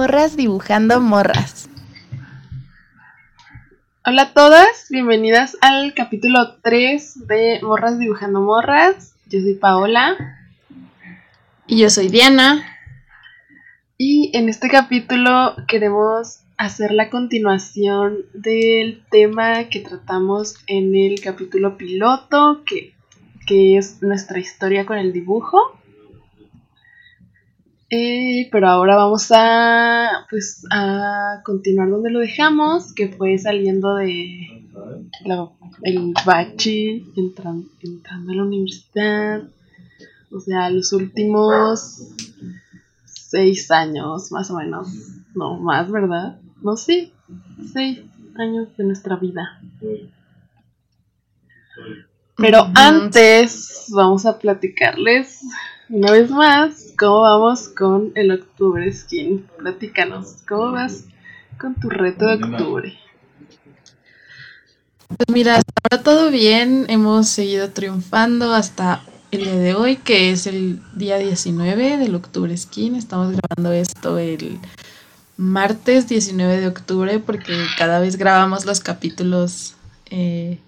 Morras dibujando morras. Hola a todas, bienvenidas al capítulo 3 de Morras dibujando morras. Yo soy Paola. Y yo soy Diana. Y en este capítulo queremos hacer la continuación del tema que tratamos en el capítulo piloto, que, que es nuestra historia con el dibujo. Eh, pero ahora vamos a pues a continuar donde lo dejamos, que fue saliendo de el bachi, entrando, entrando a la universidad. O sea, los últimos seis años, más o menos. No, más, ¿verdad? No, sí. Seis años de nuestra vida. Pero antes vamos a platicarles una vez más, ¿cómo vamos con el Octubre Skin? Platícanos, ¿cómo vas con tu reto de octubre? Pues mira, hasta ahora todo bien, hemos seguido triunfando hasta el día de hoy, que es el día 19 del Octubre Skin. Estamos grabando esto el martes 19 de octubre porque cada vez grabamos los capítulos eh,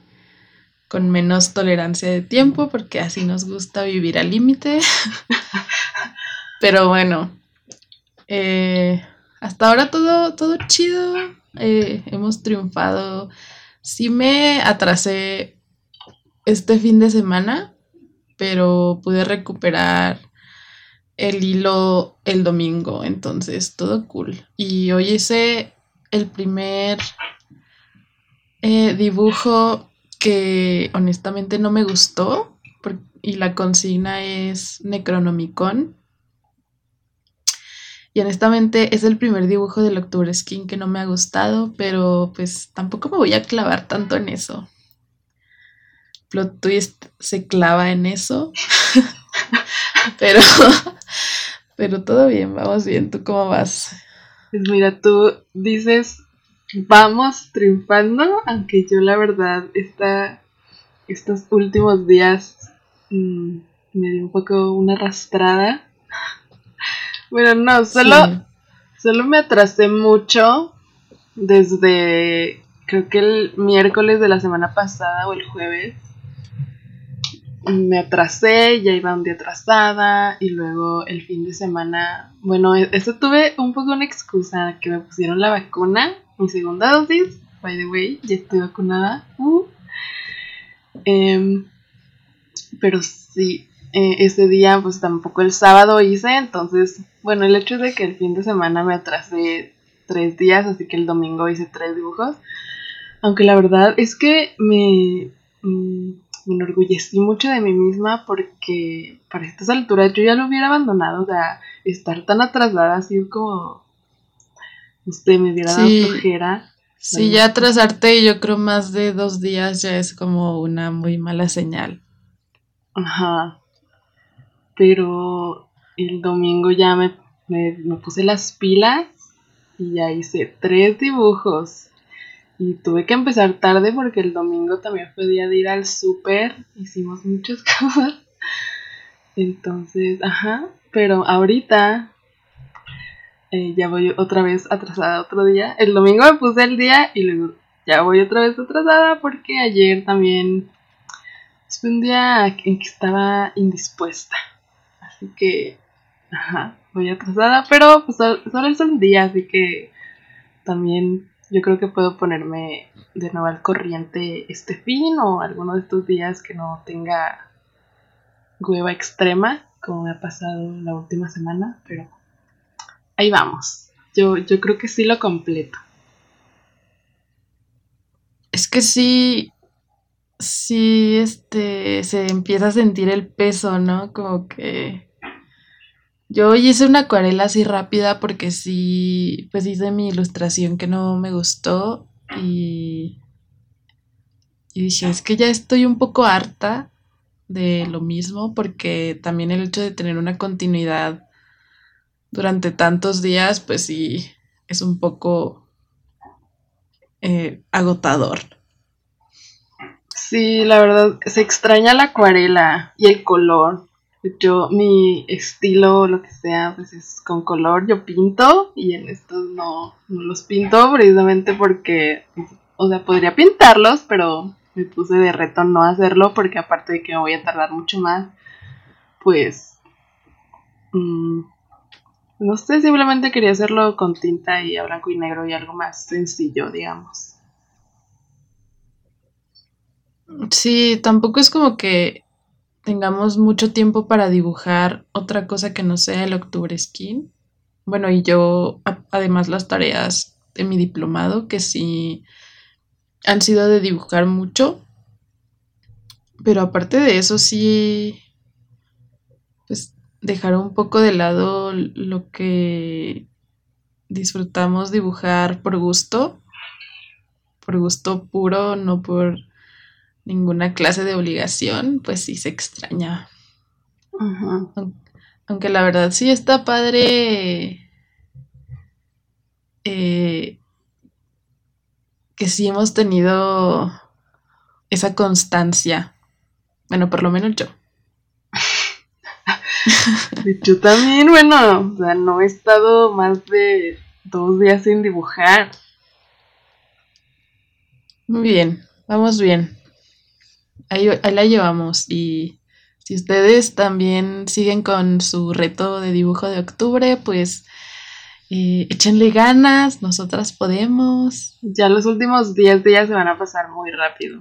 con menos tolerancia de tiempo porque así nos gusta vivir al límite. Pero bueno, eh, hasta ahora todo, todo chido. Eh, hemos triunfado. Sí me atrasé este fin de semana, pero pude recuperar el hilo el domingo, entonces todo cool. Y hoy hice el primer eh, dibujo que honestamente no me gustó y la consigna es Necronomicon. Y honestamente es el primer dibujo del Octubre Skin que no me ha gustado, pero pues tampoco me voy a clavar tanto en eso. Plot Twist se clava en eso. pero, pero todo bien, vamos bien. ¿Tú cómo vas? Pues mira, tú dices vamos triunfando, aunque yo la verdad esta, estos últimos días mm, me dio un poco una arrastrada. bueno, no, solo, solo me atrasé mucho desde creo que el miércoles de la semana pasada o el jueves. Me atrasé, ya iba un día atrasada y luego el fin de semana, bueno, e-, eso tuve un poco una excusa, que me pusieron la vacuna mi segunda dosis. By the way, ya estoy vacunada. Uh. Em, pero sí, eh, ese día pues tampoco el sábado hice, entonces, bueno, el hecho de que el fin de semana me atrasé tres días, así que el domingo hice tres dibujos. Aunque la verdad es que me, mm, me enorgullecí mucho de mí misma porque para estas alturas yo ya lo hubiera abandonado, o sea, estar tan atrasada sido como usted me diera sí, flojera. Sí, ya atrasarte yo creo más de dos días ya es como una muy mala señal. Ajá. Pero el domingo ya me, me, puse las pilas y ya hice tres dibujos. Y tuve que empezar tarde porque el domingo también fue día de ir al súper. Hicimos muchas cosas. Entonces, ajá. Pero ahorita eh, ya voy otra vez atrasada otro día. El domingo me puse el día y luego ya voy otra vez atrasada porque ayer también fue un día en que estaba indispuesta. Así que, ajá, voy atrasada, pero pues solo es un día, así que también yo creo que puedo ponerme de nuevo al corriente este fin o alguno de estos días que no tenga hueva extrema, como me ha pasado la última semana, pero ahí vamos. Yo, yo creo que sí lo completo. Es que sí, sí, este, se empieza a sentir el peso, ¿no? Como que yo hice una acuarela así rápida porque sí, pues hice mi ilustración que no me gustó y, y dije, es que ya estoy un poco harta de lo mismo porque también el hecho de tener una continuidad durante tantos días, pues sí, es un poco eh, agotador. Sí, la verdad, se extraña la acuarela y el color. Yo, mi estilo, lo que sea, pues es con color, yo pinto y en estos no, no los pinto precisamente porque, o sea, podría pintarlos, pero me puse de reto no hacerlo porque aparte de que me voy a tardar mucho más, pues, mm, no sé, simplemente quería hacerlo con tinta y a blanco y negro y algo más sencillo, digamos. Sí, tampoco es como que tengamos mucho tiempo para dibujar otra cosa que no sea el octubre skin. Bueno, y yo, además las tareas de mi diplomado, que sí han sido de dibujar mucho. Pero aparte de eso, sí, dejar un poco de lado lo que disfrutamos dibujar por gusto, por gusto puro, no por ninguna clase de obligación, pues sí se extraña. Aunque la verdad sí está padre eh, que sí hemos tenido esa constancia. Bueno, por lo menos yo. yo también, bueno, o sea, no he estado más de dos días sin dibujar. Muy bien, vamos bien. Ahí, la llevamos. Y si ustedes también siguen con su reto de dibujo de octubre, pues eh, échenle ganas, nosotras podemos. Ya los últimos 10 días se van a pasar muy rápido.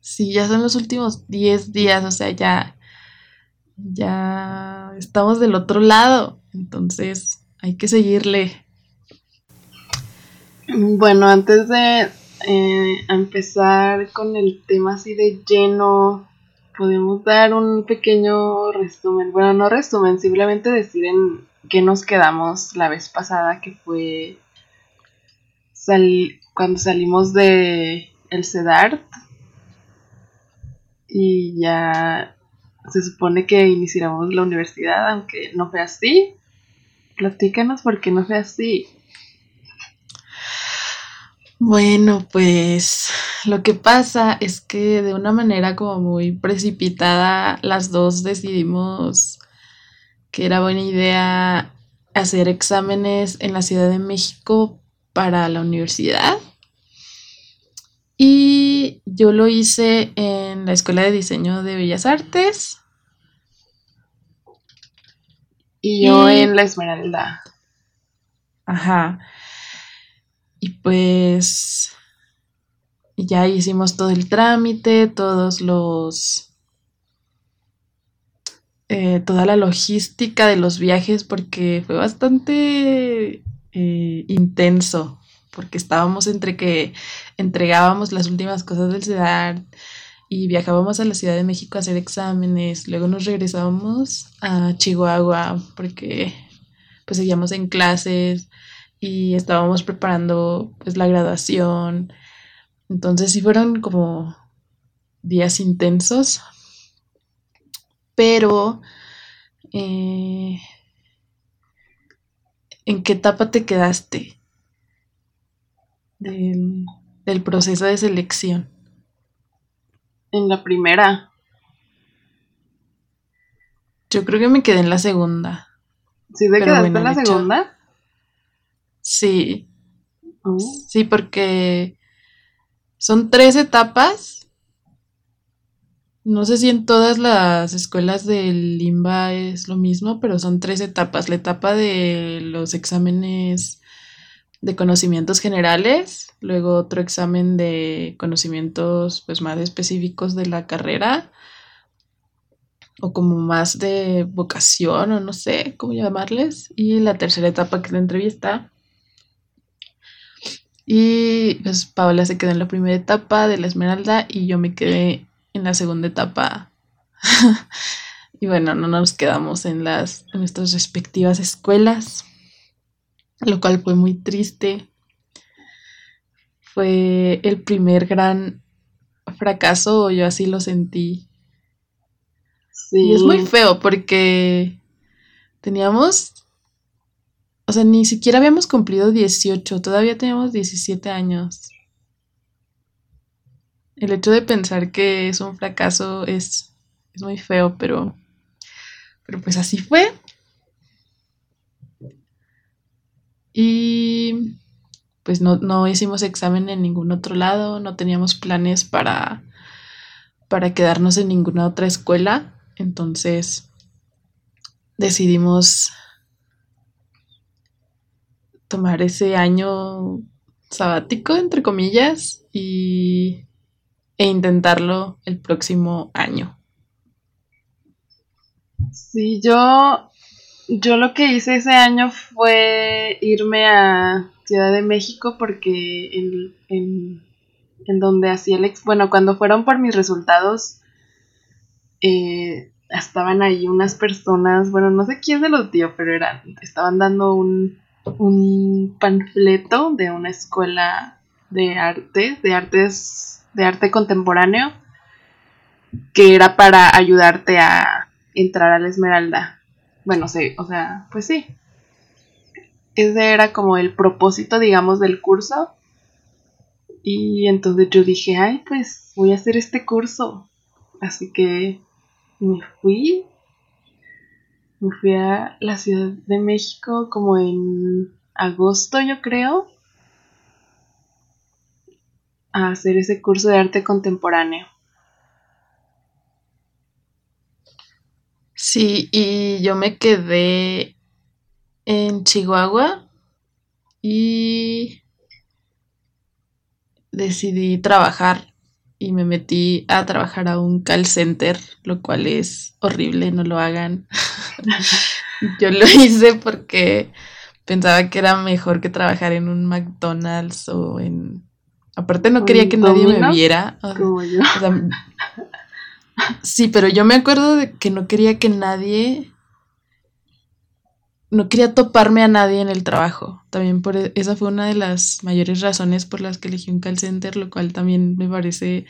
Sí, ya son los últimos 10 días, o sea, ya, ya estamos del otro lado. Entonces, hay que seguirle. Bueno, antes de eh, empezar con el tema así de lleno, podemos dar un pequeño resumen. Bueno, no resumen, simplemente decir en qué nos quedamos la vez pasada, que fue cuando salimos de el CEDART y ya se supone que iniciáramos la universidad, aunque no fue así. Platícanos por qué no fue así. Bueno, pues lo que pasa es que de una manera como muy precipitada las dos decidimos que era buena idea hacer exámenes en la Ciudad de México para la universidad. Y yo lo hice en la Escuela de Diseño de Bellas Artes. Y yo en la Esmeralda. Ajá. Y pues ya hicimos todo el trámite, todos los... Eh, toda la logística de los viajes porque fue bastante eh, intenso porque estábamos entre que entregábamos las últimas cosas del CEDAR y viajábamos a la Ciudad de México a hacer exámenes, luego nos regresábamos a Chihuahua porque pues seguíamos en clases, y estábamos preparando pues la graduación. Entonces sí fueron como días intensos, pero eh, ¿en qué etapa te quedaste del, del proceso de selección? En la primera. Yo creo que me quedé en la segunda. ¿Sí te quedaste en la segunda? Sí. Oh. Sí, porque son tres etapas. No sé si en todas las escuelas del Limba es lo mismo, pero son tres etapas. La etapa de los exámenes de conocimientos generales, luego otro examen de conocimientos pues más específicos de la carrera o como más de vocación o no sé cómo llamarles y la tercera etapa que es la entrevista y pues Paola se quedó en la primera etapa de la Esmeralda y yo me quedé en la segunda etapa. y bueno, no nos quedamos en las en nuestras respectivas escuelas, lo cual fue muy triste. Fue el primer gran fracaso, yo así lo sentí. Sí. Y es muy feo porque teníamos o sea, ni siquiera habíamos cumplido 18, todavía teníamos 17 años. El hecho de pensar que es un fracaso es, muy feo, pero Pero pues así fue. Y pues no, hicimos examen en ningún otro lado, no teníamos planes para, para quedarnos en ninguna otra escuela. Entonces decidimos tomar ese año sabático, entre comillas, y, e intentarlo el próximo año. Sí, yo yo lo que hice ese año fue irme a Ciudad de México porque en, donde hacía el... Ex, bueno, cuando fueron por mis resultados, eh, estaban ahí unas personas, bueno, no sé quién se los dio, pero eran, estaban dando un, un panfleto de una escuela de arte, de artes, de arte contemporáneo, que era para ayudarte a entrar a la Esmeralda bueno, sí, o sea, pues sí. Ese era como el propósito, digamos, del curso. Y entonces yo dije, ay, pues voy a hacer este curso. Así que me fui. Me fui a la Ciudad de México como en agosto, yo creo. A hacer ese curso de arte contemporáneo. Sí, y yo me quedé en Chihuahua y decidí trabajar y me metí a trabajar a un call center, lo cual es horrible, no lo hagan. yo lo hice porque pensaba que era mejor que trabajar en un McDonald's o en... Aparte no quería que nadie me viera. Como yo. Sí, pero yo me acuerdo de que no quería que nadie. No quería toparme a nadie en el trabajo. También por e, esa fue una de las mayores razones por las que elegí un call center, lo cual también me parece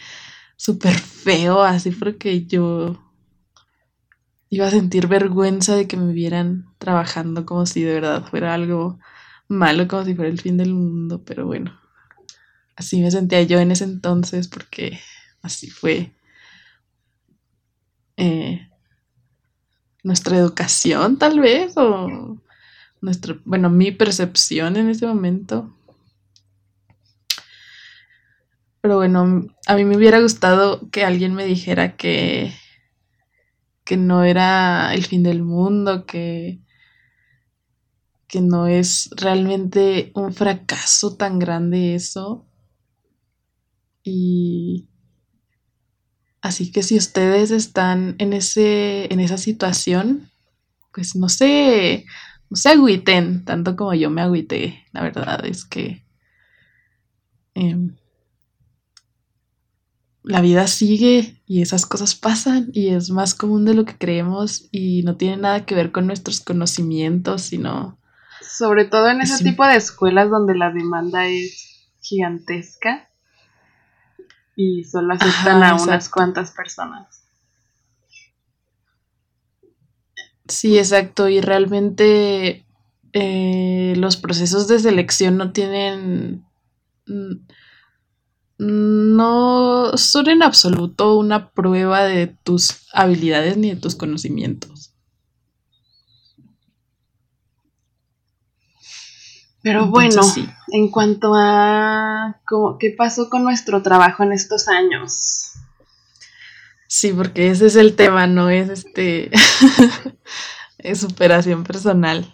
súper feo, así porque yo iba a sentir vergüenza de que me vieran trabajando como si de verdad fuera algo malo, como si fuera el fin del mundo, pero bueno, así me sentía yo en ese entonces porque así fue eh, nuestra educación tal vez o nuestro, bueno, mi percepción en ese momento. Pero bueno, a mí me hubiera gustado que alguien me dijera que, que no era el fin del mundo, que, que no es realmente un fracaso tan grande eso. Y, Así que si ustedes están en, ese, en esa situación, pues no se, no se agüiten tanto como yo me agüité. La verdad es que em, la vida sigue y esas cosas pasan y es más común de lo que creemos y no tiene nada que ver con nuestros conocimientos, sino... Sobre todo en ese tipo de escuelas donde la demanda es gigantesca y solo aceptan a unas cuantas personas. Sí, exacto. Y realmente eh, los procesos de selección no tienen... Mm, no son en absoluto una prueba de tus habilidades ni de tus conocimientos. Pero bueno, en cuanto a qué pasó con nuestro trabajo en estos años. Sí, porque ese es el tema, no es este es superación personal.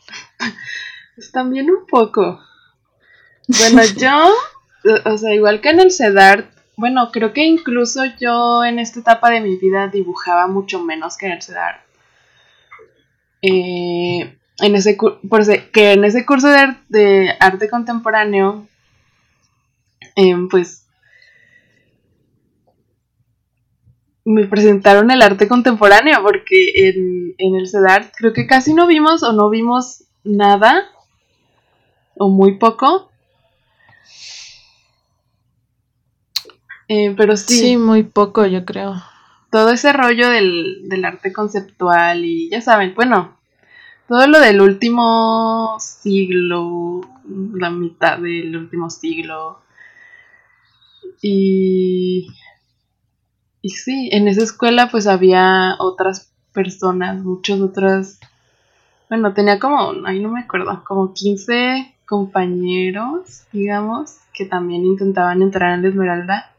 Pues también un poco. Bueno, yo, o sea, igual que en el CEDAR, bueno, creo que incluso yo en esta etapa de mi vida dibujaba mucho menos que en el CEDAR. Eh, en ese, por que en ese curso de, arte contemporáneo, em, pues me presentaron el arte contemporáneo porque en, en el CEDART creo que casi no vimos o no vimos nada o muy poco. Eh, pero sí. Sí, muy poco, yo creo. Todo ese rollo del, del arte conceptual y ya saben, bueno, todo lo del último siglo, la mitad del último siglo. Y, y sí, en esa escuela pues había otras personas, muchos otros, bueno, tenía como, ahí no me acuerdo, como 15 compañeros, digamos, que también intentaban entrar en la Esmeralda.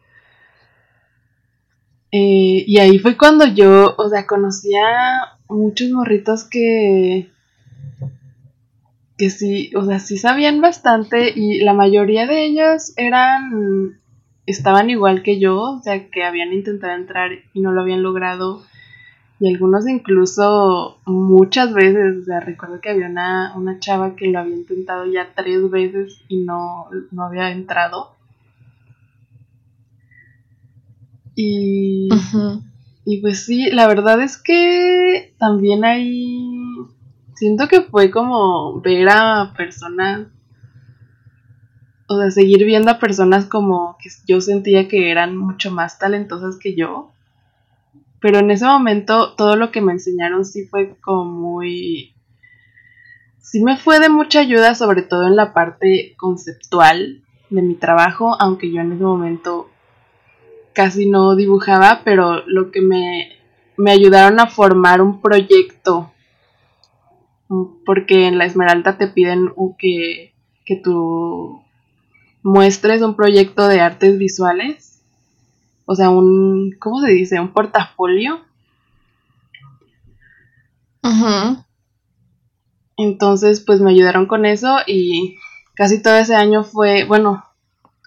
Eh, y ahí fue cuando yo, o sea, conocía muchos morritos que, que sí, o sea, sí sabían bastante y la mayoría de ellos eran, estaban igual que yo, o sea, que habían intentado entrar y no lo habían logrado. Y algunos incluso muchas veces, o sea, recuerdo que había una, una chava que lo había intentado ya tres veces y no, no había entrado. Y, y pues sí, la verdad es que también hay... Siento que fue como ver a personas, o sea, seguir viendo a personas como que yo sentía que eran mucho más talentosas que yo. Pero en ese momento todo lo que me enseñaron sí fue como muy... Sí me fue de mucha ayuda, sobre todo en la parte conceptual de mi trabajo, aunque yo en ese momento casi no dibujaba, pero lo que me, me ayudaron a formar un proyecto, porque en la Esmeralda te piden que, que tú muestres un proyecto de artes visuales, o sea, un, ¿cómo se dice? Un portafolio. Entonces, pues me ayudaron con eso y casi todo ese año fue, bueno,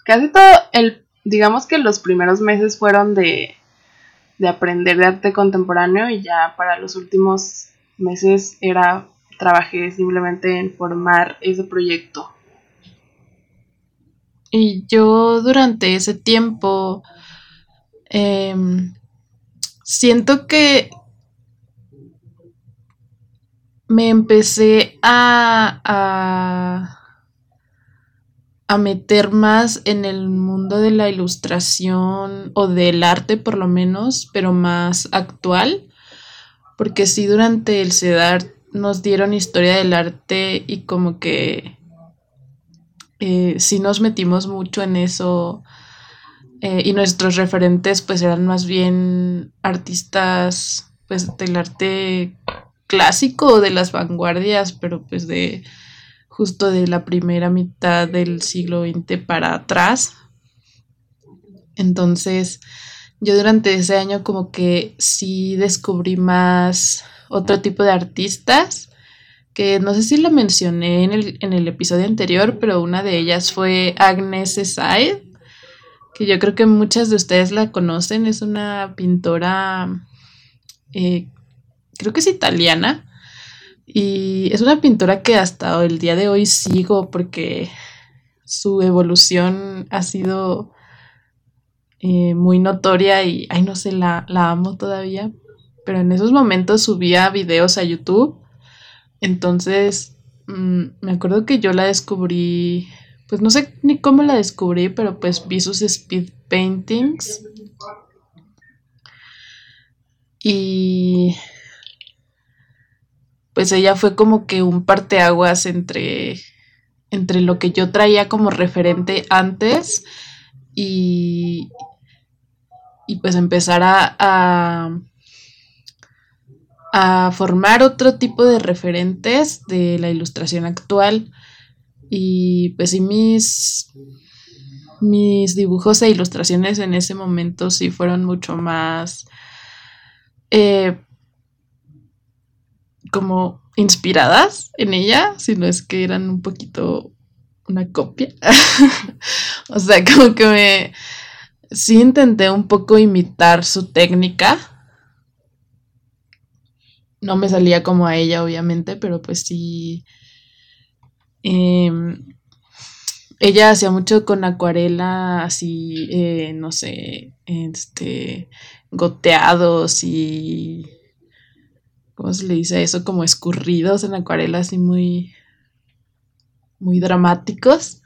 casi todo el digamos que los primeros meses fueron de, de aprender de arte contemporáneo y ya para los últimos meses era trabajé simplemente en formar ese proyecto. Y yo durante ese tiempo em, siento que me empecé a, a a meter más en el mundo de la ilustración o del arte por lo menos, pero más actual, porque sí durante el CEDAR nos dieron historia del arte y como que eh, sí nos metimos mucho en eso eh, y nuestros referentes pues eran más bien artistas pues del arte clásico de las vanguardias, pero pues de justo de la primera mitad del siglo XX para atrás. Entonces, yo durante ese año como que sí descubrí más otro tipo de artistas, que no sé si lo mencioné en el, en el episodio anterior, pero una de ellas fue Agnes Said, que yo creo que muchas de ustedes la conocen, es una pintora, eh, creo que es italiana, y es una pintura que hasta el día de hoy sigo porque su evolución ha sido eh, muy notoria y, ay, no sé, la, la amo todavía. Pero en esos momentos subía videos a YouTube. Entonces, mm, me acuerdo que yo la descubrí, pues no sé ni cómo la descubrí, pero pues vi sus speed paintings. Y pues ella fue como que un parteaguas entre, entre lo que yo traía como referente antes y, y pues empezar a, a, formar otro tipo de referentes de la ilustración actual. Y pues sí, mis, mis dibujos e ilustraciones en ese momento sí fueron mucho más eh, como inspiradas en ella, sino es que eran un poquito una copia. o sea, como que me... Sí intenté un poco imitar su técnica. No me salía como a ella, obviamente, pero pues sí... Em, ella hacía mucho con acuarela, así, eh, no sé, este, goteados y ¿cómo se le dice eso? Como escurridos en acuarela, así muy, muy dramáticos.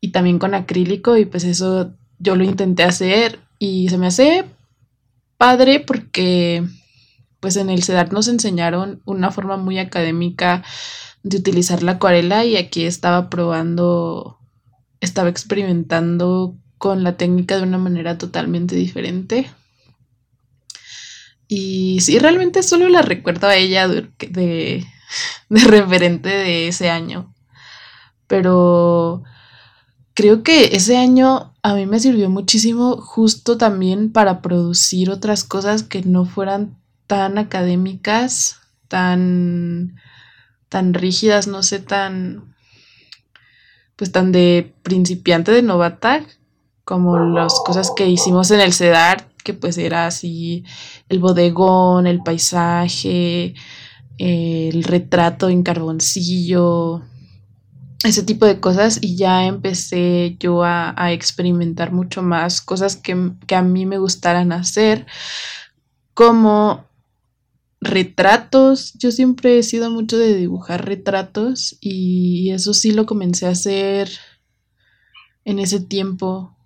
Y también con acrílico, y pues eso yo lo intenté hacer y se me hace padre porque pues en el CEDAR nos enseñaron una forma muy académica de utilizar la acuarela y aquí estaba probando, estaba experimentando con la técnica de una manera totalmente diferente. Y sí, realmente solo la recuerdo a ella de, de, referente de ese año. Pero creo que ese año a mí me sirvió muchísimo justo también para producir otras cosas que no fueran tan académicas, tan, tan rígidas, no sé, tan, pues tan de principiante, de novata, como las cosas que hicimos en el CEDAR, que pues era así el bodegón, el paisaje, el retrato en carboncillo, ese tipo de cosas. Y ya empecé yo a, experimentar mucho más cosas que, que, a mí me gustaran hacer, como retratos. Yo siempre he sido mucho de dibujar retratos y eso sí lo comencé a hacer en ese tiempo.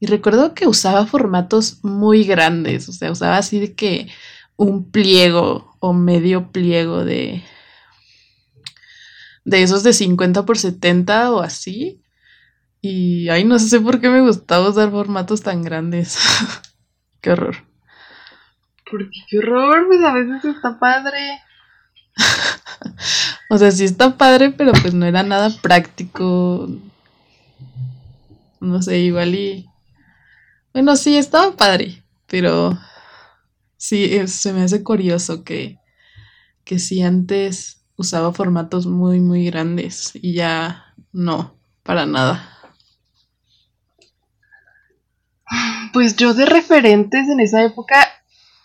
Y recuerdo que usaba formatos muy grandes, o sea, usaba así de que un pliego o medio pliego de de esos de 50 por 70 o así. Y ay, no sé por qué me gustaba usar formatos tan grandes. qué horror. Porque qué horror, pues a veces está padre. o sea, sí está padre, pero pues no era nada práctico. No sé, igual y bueno, sí, estaba padre, pero sí, se me hace curioso que, que si antes usaba formatos muy, muy grandes y ya no, para nada. Pues yo de referentes en esa época,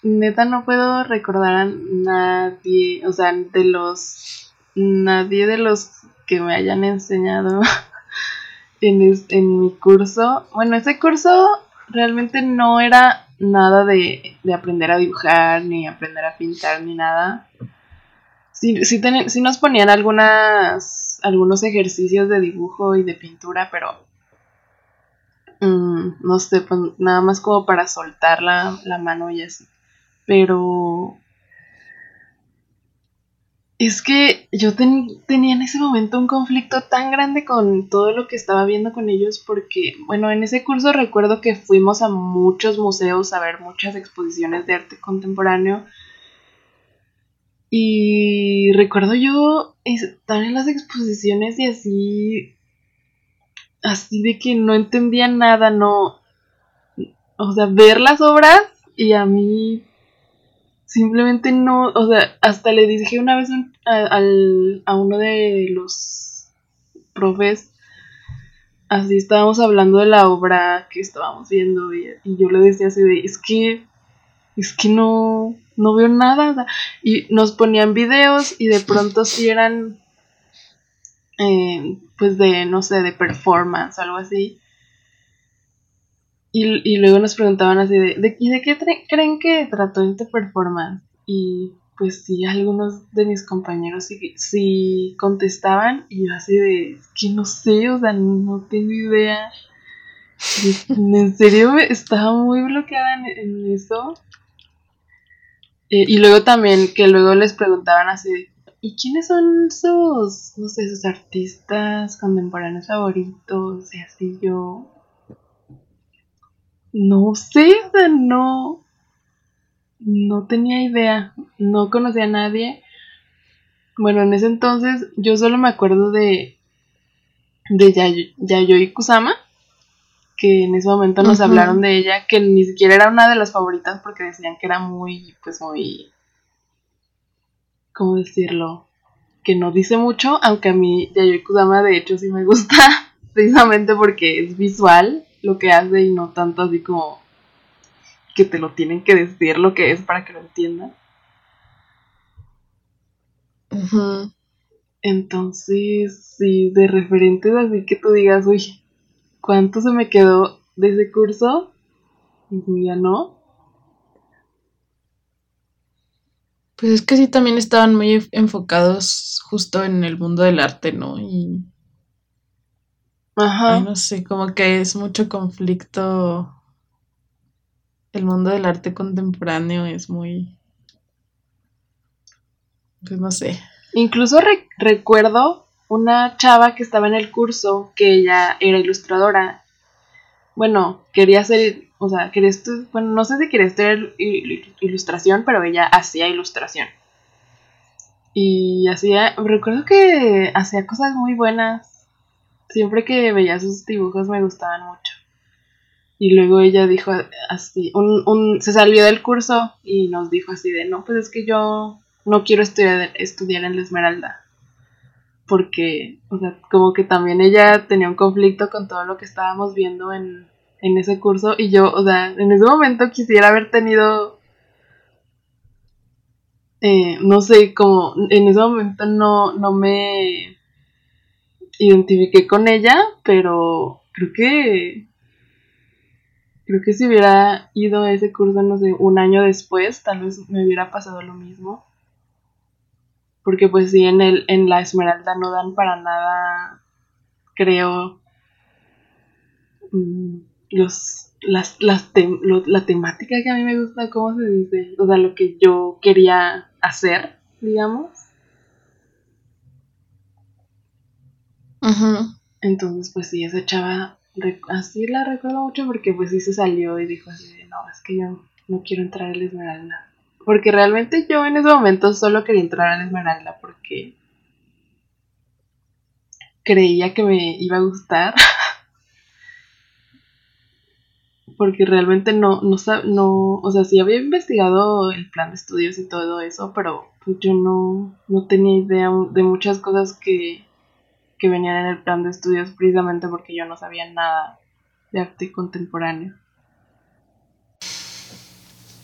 neta no puedo recordar a nadie, o sea, de los, nadie de los que me hayan enseñado en, en mi curso. Bueno, ese curso realmente no era nada de, aprender a dibujar, ni aprender a pintar, ni nada. Sí, sí, nos ponían algunas, algunos ejercicios de dibujo y de pintura, pero mm, no sé, pues nada más como para soltar la, la mano y así. Pero es que yo tenía en ese momento un conflicto tan grande con todo lo que estaba viendo con ellos porque, bueno, en ese curso recuerdo que fuimos a muchos museos a ver muchas exposiciones de arte contemporáneo. Y recuerdo yo estar en las exposiciones y así, así de que no entendía nada, no, o sea, ver las obras y a mí simplemente no, o sea, hasta le dije una vez a, a uno de los profes, así estábamos hablando de la obra que estábamos viendo y, yo le decía así de, es que, es que no, no veo nada. Y nos ponían videos y de pronto si eran, eh, pues de, no sé, de performance, algo así. Y, luego nos preguntaban así de, de ¿y de qué creen que trató este performance? Y pues sí, algunos de mis compañeros sí, contestaban y yo así de, que no sé, o sea, no tengo idea. en serio estaba muy bloqueada en, eso. Eh, y luego también que luego les preguntaban así de, ¿y quiénes son sus, no sé, sus artistas contemporáneos favoritos? Y así yo, no sé, no, no tenía idea, no conocía a nadie. Bueno, en ese entonces yo solo me acuerdo de, de Yayoi Kusama, que en ese momento nos hablaron de ella, que ni siquiera era una de las favoritas porque decían que era muy, pues muy, ¿cómo decirlo? Que no dice mucho, aunque a mí Yayoi Kusama de hecho sí me gusta, precisamente porque es visual lo que hace y no tanto así como que te lo tienen que decir lo que es para que lo entiendan. Entonces, sí, de referentes así que tú digas, uy, ¿cuánto se me quedó de ese curso? Y ya no. Pues es que sí, también estaban muy enfocados justo en el mundo del arte, ¿no? Y Ajá. no sé, como que es mucho conflicto. El mundo del arte contemporáneo es muy. Pues no sé. Incluso recuerdo una chava que estaba en el curso que ella era ilustradora. Bueno, quería ser o sea, quería estudiar, bueno, no sé si quería estudiar ilustración, pero ella hacía ilustración. Y hacía, recuerdo que hacía cosas muy buenas. Siempre que veía sus dibujos me gustaban mucho. Y luego ella dijo así, un, un, se salió del curso y nos dijo así de, no, pues es que yo no quiero estudiar, estudiar en la Esmeralda. Porque, o sea, como que también ella tenía un conflicto con todo lo que estábamos viendo en, en ese curso. Y yo, o sea, en ese momento quisiera haber tenido eh, no sé, como en ese momento no, no me identifiqué con ella, pero creo que creo que si hubiera ido a ese curso, no sé, un año después, tal vez me hubiera pasado lo mismo. Porque pues sí, en, el, en la Esmeralda no dan para nada, creo, mm, los, las, las la temática que a mí me gusta, ¿cómo se dice? O sea, lo que yo quería hacer, digamos. Entonces, pues sí, esa chava, así la recuerdo mucho porque pues sí se salió y dijo así no, es que yo no quiero entrar a Esmeralda. Porque realmente yo en ese momento solo quería entrar a Esmeralda porque creía que me iba a gustar. porque realmente no, no, no, o sea, sí había investigado el plan de estudios y todo eso, pero yo no, no tenía idea de muchas cosas que, que venían en el plan de estudios precisamente porque yo no sabía nada de arte contemporáneo.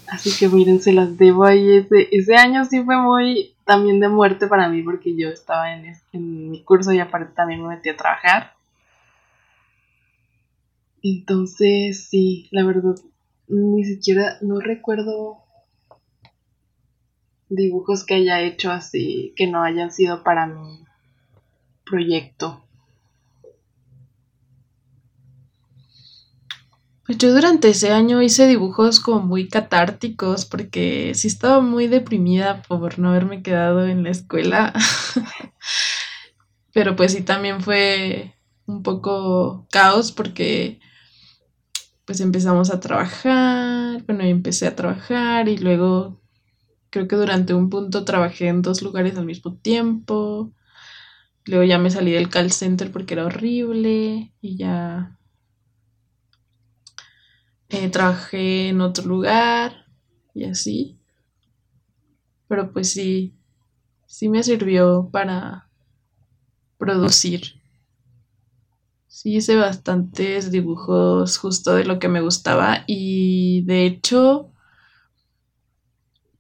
Así que miren, se las debo ahí. Ese, ese año sí fue muy también de muerte para mí porque yo estaba en, en mi curso y aparte también me metí a trabajar. Entonces, sí, la verdad, ni siquiera, no recuerdo dibujos que haya hecho así, que no hayan sido para mi proyecto. Pues yo durante ese año hice dibujos como muy catárticos porque sí estaba muy deprimida por no haberme quedado en la escuela. Pero pues sí también fue un poco caos porque pues empezamos a trabajar, bueno, empecé a trabajar y luego creo que durante un punto trabajé en dos lugares al mismo tiempo. Luego ya me salí del call center porque era horrible y ya eh, trabajé en otro lugar y así. Pero pues sí, sí me sirvió para producir. Sí, hice bastantes dibujos justo de lo que me gustaba y de hecho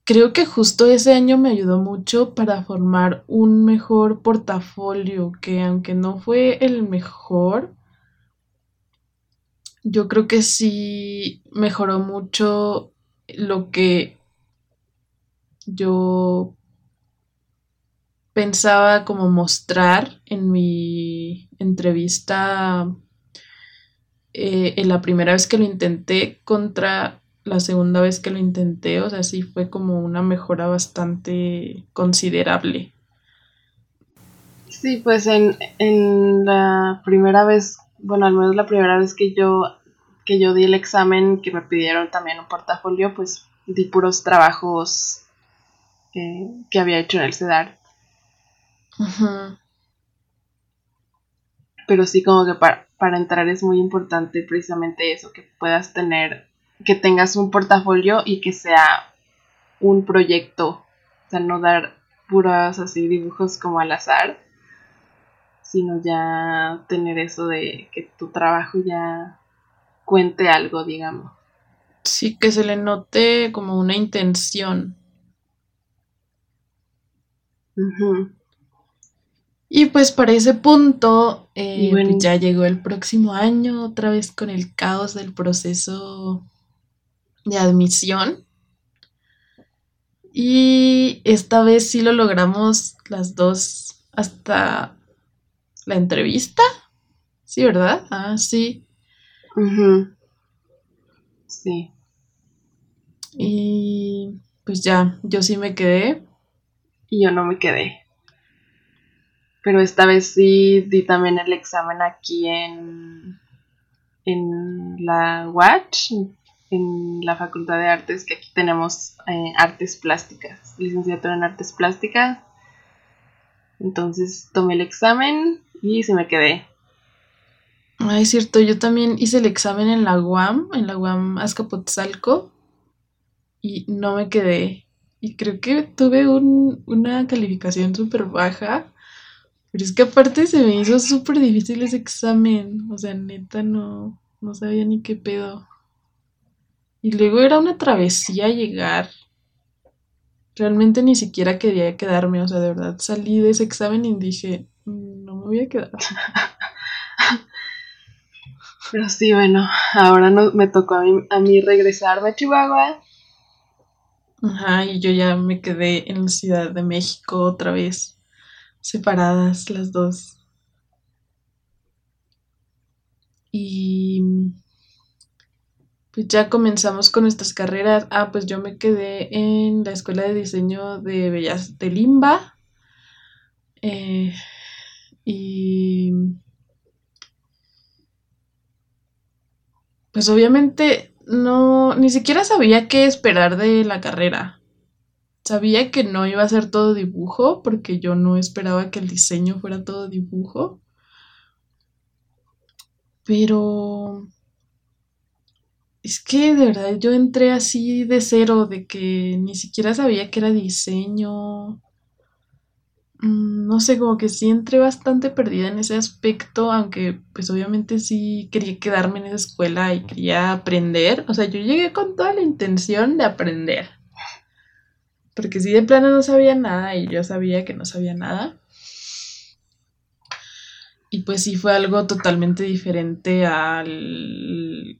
creo que justo ese año me ayudó mucho para formar un mejor portafolio que aunque no fue el mejor, yo creo que sí mejoró mucho lo que yo pensaba como mostrar en mi entrevista eh, en la primera vez que lo intenté contra la segunda vez que lo intenté, o sea, sí fue como una mejora bastante considerable. Sí, pues en, en la primera vez, bueno, al menos la primera vez que yo, que yo di el examen, que me pidieron también un portafolio, pues di puros trabajos eh, que había hecho en el CEDAR. Pero sí, como que para, para entrar es muy importante precisamente eso, que puedas tener, que tengas un portafolio y que sea un proyecto. O sea, no dar puras así dibujos como al azar, sino ya tener eso de que tu trabajo ya cuente algo, digamos. Sí, que se le note como una intención. Y pues para ese punto eh, pues ya llegó el próximo año otra vez con el caos del proceso de admisión. Y esta vez sí lo logramos las dos hasta la entrevista. Sí, ¿verdad? Ah, sí. Sí. Y pues ya, yo sí me quedé. Y yo no me quedé pero esta vez sí di también el examen aquí en, en la Watch, en la Facultad de Artes, que aquí tenemos eh, artes plásticas, licenciatura en artes plásticas. Entonces tomé el examen y se me quedé. Ah, es cierto, yo también hice el examen en la UAM, en la UAM Azcapotzalco, y no me quedé. Y creo que tuve un, una calificación súper baja, pero es que aparte se me hizo súper difícil ese examen, o sea, neta no, no sabía ni qué pedo. Y luego era una travesía llegar. Realmente ni siquiera quería quedarme, o sea, de verdad salí de ese examen y dije, "Mm, no me voy a quedar. Pero sí, bueno, ahora no, me tocó a mí, a mí regresarme a Chihuahua. Ajá, y yo ya me quedé en la Ciudad de México otra vez, separadas las dos. Y ya comenzamos con nuestras carreras. Ah, pues yo me quedé en la Escuela de Diseño de Bellas de Limba. eh, y pues obviamente no, ni siquiera sabía qué esperar de la carrera. Sabía que no iba a ser todo dibujo, porque yo no esperaba que el diseño fuera todo dibujo. Pero es que de verdad yo entré así de cero, de que ni siquiera sabía que era diseño. Mm, No sé, como que sí entré bastante perdida en ese aspecto, aunque pues obviamente sí quería quedarme en esa escuela y quería aprender. O sea, yo llegué con toda la intención de aprender. Porque sí de plano no sabía nada y yo sabía que no sabía nada. Y pues sí fue algo totalmente diferente al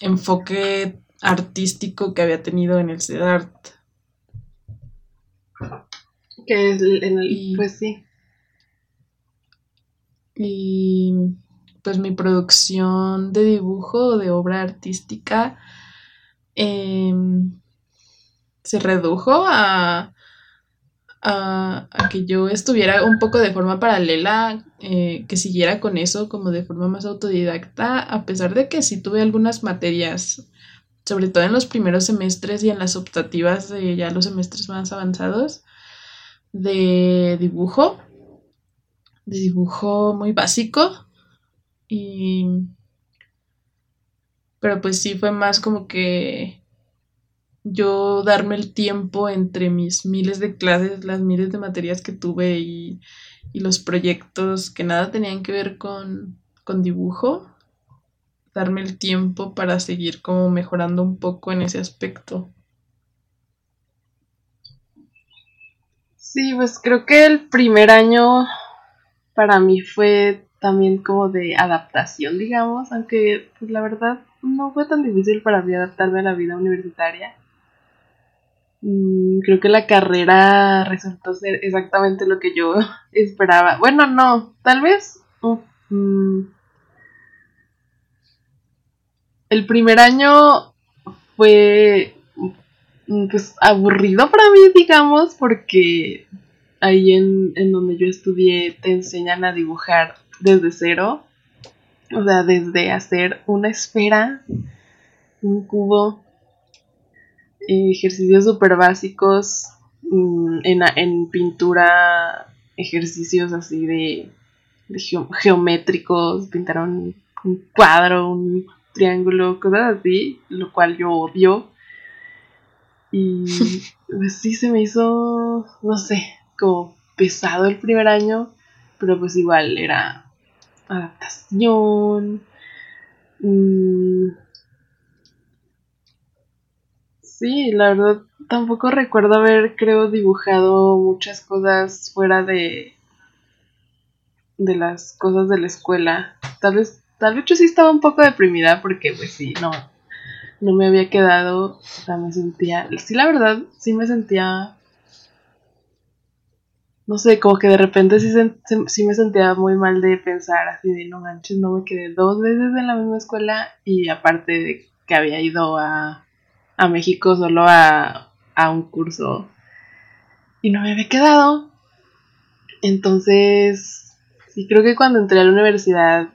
enfoque artístico que había tenido en el CEDART. Que es el- en el, Y, pues sí. y pues mi producción de dibujo, de obra artística, em, se redujo a, a, que yo estuviera un poco de forma paralela, eh, que siguiera con eso como de forma más autodidacta, a pesar de que sí tuve algunas materias, sobre todo en los primeros semestres y en las optativas de ya los semestres más avanzados, de dibujo, de dibujo muy básico, y, pero pues sí fue más como que yo darme el tiempo entre mis miles de clases, las miles de materias que tuve y, y los proyectos que nada tenían que ver con, con dibujo, darme el tiempo para seguir como mejorando un poco en ese aspecto. Sí, pues creo que el primer año para mí fue también como de adaptación, digamos, aunque pues la verdad no fue tan difícil para mí adaptarme a la vida universitaria. Mm, creo que la carrera resultó ser exactamente lo que yo esperaba. Bueno, no, tal vez mm, el primer año fue mm, pues aburrido para mí, digamos, porque ahí en, en donde yo estudié te enseñan a dibujar desde cero. O sea, desde hacer una esfera, un cubo, ejercicios súper básicos, mm, en, en pintura, ejercicios así de, de geo- geométricos, pintaron un cuadro, un triángulo, cosas así, lo cual yo odio. Y pues sí, se me hizo, no sé, como pesado el primer año, pero pues igual era adaptación. mm, sí, la verdad tampoco recuerdo haber, creo, dibujado muchas cosas fuera de, de las cosas de la escuela. Tal vez, tal vez yo sí estaba un poco deprimida porque pues sí, no, no me había quedado, o sea, me sentía, sí, la verdad, sí me sentía no sé, como que de repente sí, sí me sentía muy mal de pensar así de no manches, no me quedé dos veces en la misma escuela y aparte de que había ido a, a México solo a, a un curso y no me había quedado. Entonces, sí, creo que cuando entré a la universidad,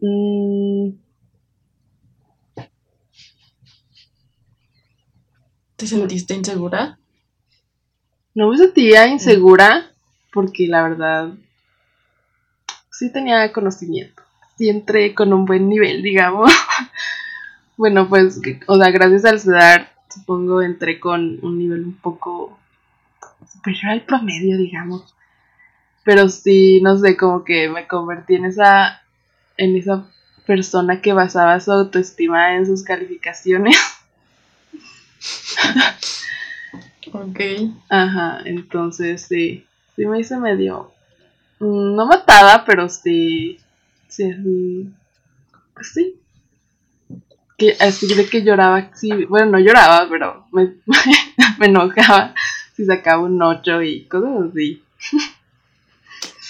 mm, ¿Te sentiste insegura? No me sentía mm. insegura porque la verdad sí tenía conocimiento. Sí entré con un buen nivel, digamos. bueno, pues, o sea, gracias al CEDAR, supongo, entré con un nivel un poco superior al promedio, digamos. Pero sí, no sé, como que me convertí en esa, en esa persona que basaba su autoestima en sus calificaciones. ok. Ajá, entonces sí, sí me hice medio, mm, no matada, pero sí, sí, sí, pues sí. Que, así de que lloraba, sí, bueno, no lloraba, pero me, me enojaba si sacaba un 8 y cosas así.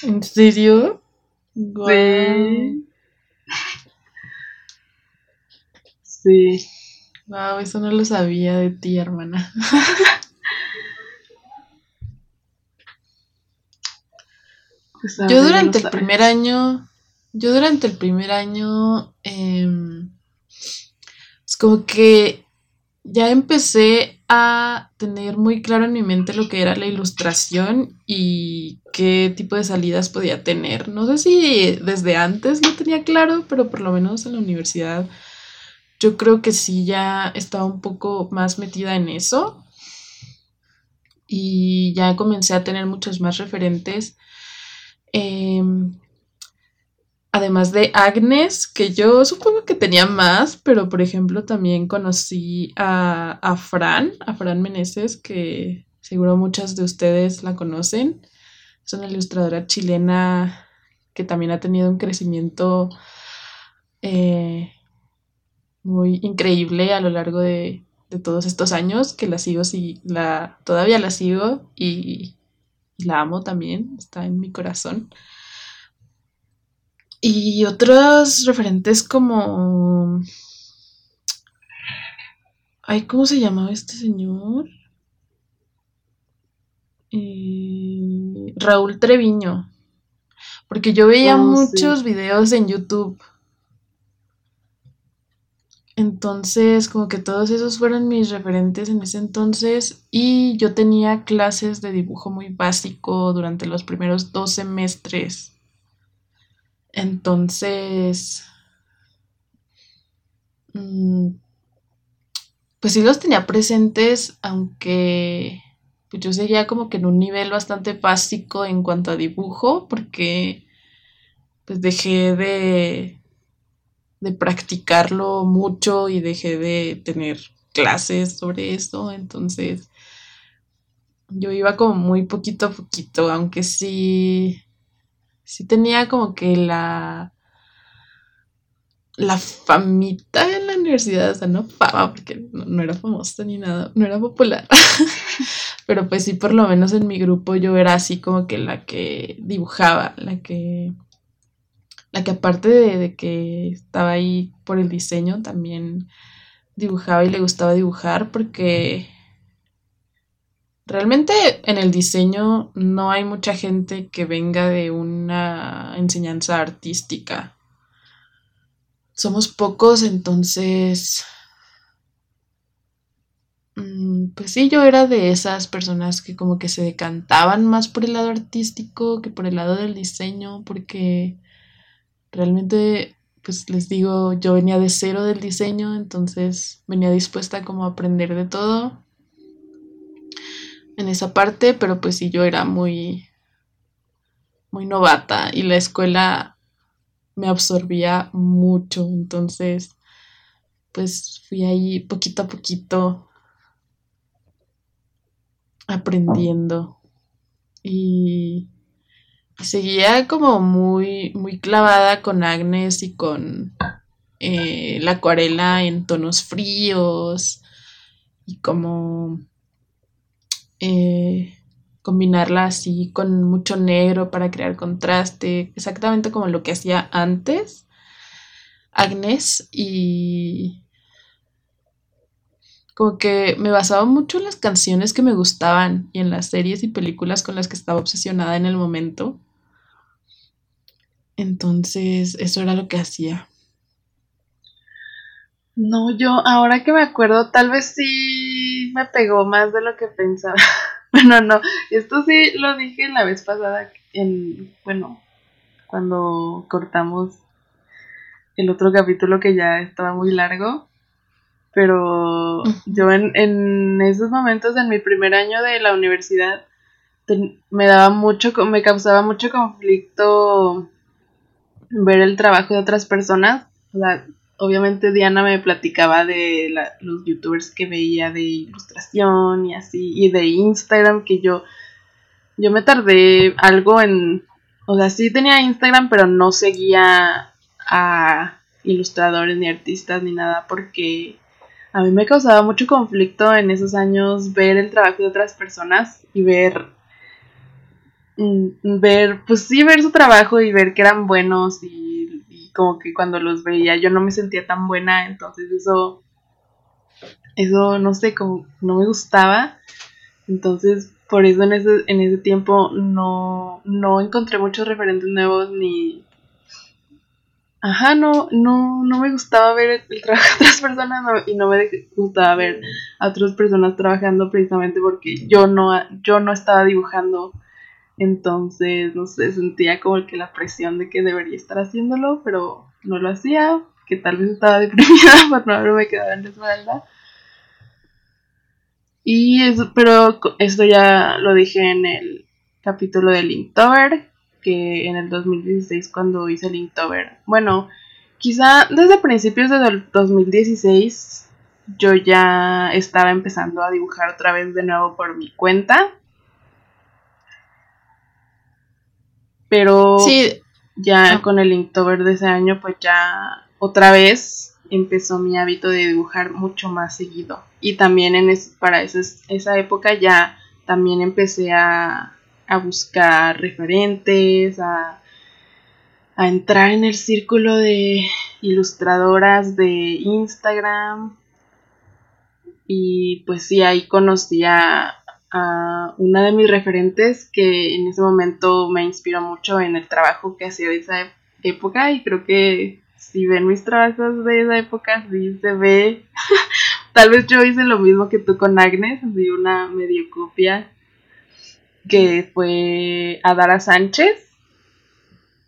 ¿En serio? Sí. Sí. Wow, eso no lo sabía de ti, hermana. Pues, yo durante el primer año, yo durante el primer año, eh, es como que ya empecé a tener muy claro en mi mente lo que era la ilustración y qué tipo de salidas podía tener. No sé si desde antes lo tenía claro, pero por lo menos en la universidad yo creo que sí ya estaba un poco más metida en eso y ya comencé a tener muchos más referentes. Em, además de Agnes, que yo supongo que tenía más, pero por ejemplo también conocí a, a Fran, a Fran Meneses, que seguro muchas de ustedes la conocen. Es una ilustradora chilena que también ha tenido un crecimiento eh, muy increíble a lo largo de, todos estos años, que la sigo, la, todavía la sigo y, la amo también, está en mi corazón. Y otros referentes como... Ay, ¿cómo se llamaba este señor? Eh, Raúl Treviño. Porque yo veía oh, muchos videos en YouTube entonces, como que todos esos fueron mis referentes en ese entonces y yo tenía clases de dibujo muy básico durante los primeros dos semestres. Entonces, mm, pues sí los tenía presentes, aunque pues yo seguía como que en un nivel bastante básico en cuanto a dibujo, porque pues dejé de, de practicarlo mucho y dejé de tener clases sobre esto, entonces yo iba como muy poquito a poquito, aunque sí, sí tenía como que la, la famita en la universidad, o sea, no fama, porque no, no era famosa ni nada, no era popular, pero pues sí, por lo menos en mi grupo yo era así como que la que dibujaba, la que la que aparte de, que estaba ahí por el diseño, también dibujaba y le gustaba dibujar porque realmente en el diseño no hay mucha gente que venga de una enseñanza artística. Somos pocos, entonces... Mm, pues sí, yo era de esas personas que como que se decantaban más por el lado artístico que por el lado del diseño, porque realmente, pues les digo, yo venía de cero del diseño, entonces venía dispuesta como a aprender de todo en esa parte, pero pues sí, yo era muy, muy novata y la escuela me absorbía mucho, entonces, pues fui ahí poquito a poquito aprendiendo. Y seguía como muy, muy clavada con Agnes y con eh, la acuarela en tonos fríos y como eh, combinarla así con mucho negro para crear contraste, exactamente como lo que hacía antes Agnes y como que me basaba mucho en las canciones que me gustaban y en las series y películas con las que estaba obsesionada en el momento. Entonces, eso era lo que hacía. No, yo ahora que me acuerdo, tal vez sí me pegó más de lo que pensaba. bueno, no, esto sí lo dije la vez pasada, en, bueno, cuando cortamos el otro capítulo que ya estaba muy largo. Pero yo en, en esos momentos, en mi primer año de la universidad, me daba mucho, me causaba mucho conflicto ver el trabajo de otras personas. O sea, obviamente Diana me platicaba de los youtubers que veía de ilustración y así, y de Instagram, que yo, yo me tardé algo en, o sea, sí tenía Instagram, pero no seguía a ilustradores ni artistas ni nada, porque a mí me causaba mucho conflicto en esos años ver el trabajo de otras personas y ver mm, ver, pues sí, ver su trabajo y ver que eran buenos y como que cuando los veía yo no me sentía tan buena, entonces eso, eso no sé, como no me gustaba, entonces por eso en ese, en ese tiempo no, no encontré muchos referentes nuevos ni... Ajá, no, no, no me gustaba ver el trabajo de otras personas y no me gustaba ver a otras personas trabajando precisamente porque yo no, yo no estaba dibujando entonces, no sé, sentía como que la presión de que debería estar haciéndolo, pero no lo hacía, que tal vez estaba deprimida por no haberme quedado en la espalda. Y eso, pero esto ya lo dije en el capítulo de Linktober, que en el 2016 cuando hice Linktober. Bueno, quizá desde principios del 2016 yo ya estaba empezando a dibujar otra vez de nuevo por mi cuenta. Pero ya ah. con el Inktober de ese año, pues ya otra vez empezó mi hábito de dibujar mucho más seguido. Y también en para esa época ya también empecé a, a buscar referentes, a, a entrar en el círculo de ilustradoras de Instagram. Y pues sí, ahí conocí a, a una de mis referentes que en ese momento me inspiró mucho en el trabajo que hacía de esa época y creo que si ven mis trabajos de esa época sí se ve. Tal vez yo hice lo mismo que tú con Agnes vi una medio copia que fue Adara Sánchez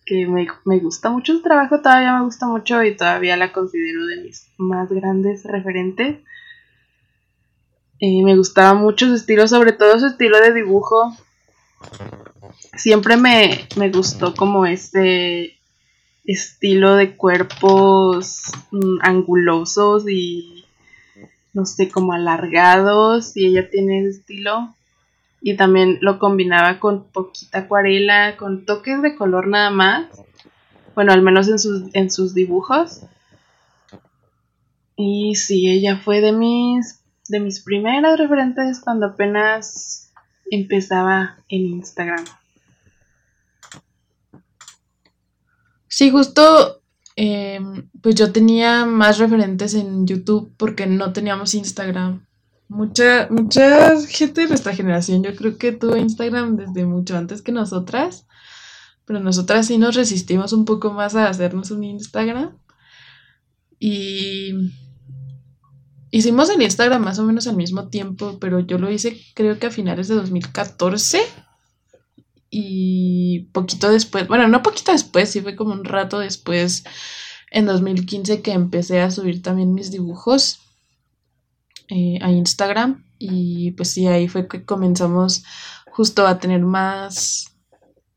que me, me gusta mucho su trabajo todavía me gusta mucho y todavía la considero de mis más grandes referentes me gustaba mucho su estilo, sobre todo su estilo de dibujo. Siempre me, me gustó como este estilo de cuerpos mm, angulosos y no sé, como alargados. Y ella tiene ese estilo. Y también lo combinaba con poquita acuarela, con toques de color nada más. Bueno, al menos en sus, en sus dibujos. Y sí, ella fue de mis de mis primeras referentes cuando apenas empezaba en Instagram. Sí, justo, em, pues yo tenía más referentes en YouTube porque no teníamos Instagram. Mucha, mucha gente de nuestra generación yo creo que tuvo Instagram desde mucho antes que nosotras, pero nosotras sí nos resistimos un poco más a hacernos un Instagram. Y Hicimos el Instagram más o menos al mismo tiempo, pero yo lo hice creo que a finales de 2014 y poquito después, bueno, no poquito después, sí fue como un rato después, en 2015 que empecé a subir también mis dibujos eh, a Instagram y pues sí, ahí fue que comenzamos justo a tener más,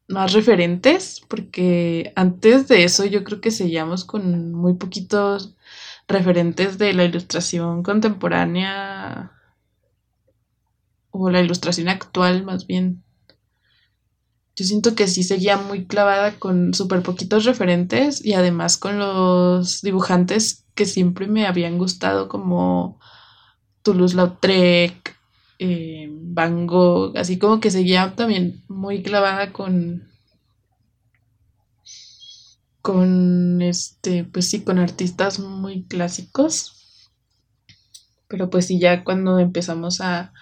más referentes, porque antes de eso yo creo que seguíamos con muy poquitos referentes de la ilustración contemporánea o la ilustración actual más bien. Yo siento que sí seguía muy clavada con súper poquitos referentes y además con los dibujantes que siempre me habían gustado como Toulouse-Lautrec, eh, Van Gogh, así como que seguía también muy clavada con con este, pues sí, con artistas muy clásicos. Pero pues sí, ya cuando empezamos a,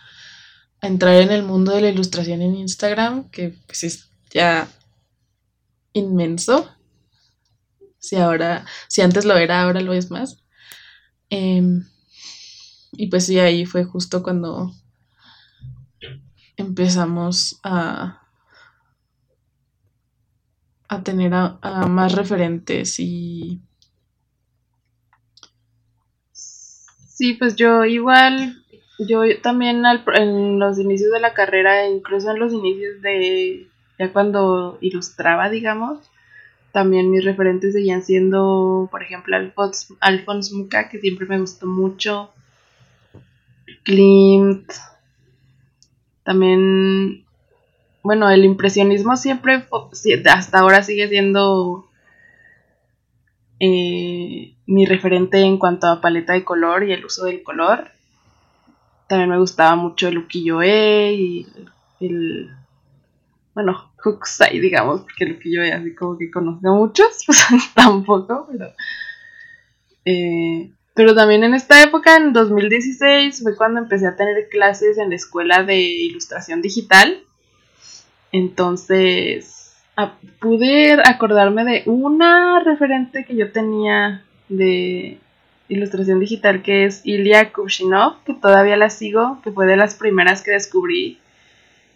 entrar en el mundo de la ilustración en Instagram, que pues es ya inmenso. Si ahora, si antes lo era, ahora lo es más. Em, y pues sí, ahí fue justo cuando empezamos a, a tener a, más referentes y... Sí, pues yo igual, yo también en los inicios de la carrera, incluso en los inicios de, ya cuando ilustraba, digamos, también mis referentes seguían siendo, por ejemplo, Alphonse, Alphonse Muca, que siempre me gustó mucho, Klimt, también, bueno, el impresionismo siempre, hasta ahora sigue siendo eh, mi referente en cuanto a paleta de color y el uso del color. También me gustaba mucho el ukiyo-e y el, bueno, Hukusai, digamos, porque el ukiyo-e así como que conozco muchos, pues tampoco, pero... Eh, pero también en esta época, en 2016, fue cuando empecé a tener clases en la escuela de ilustración digital. Entonces, a pude acordarme de una referente que yo tenía de ilustración digital, que es Ilya Kushinov, que todavía la sigo, que fue de las primeras que descubrí.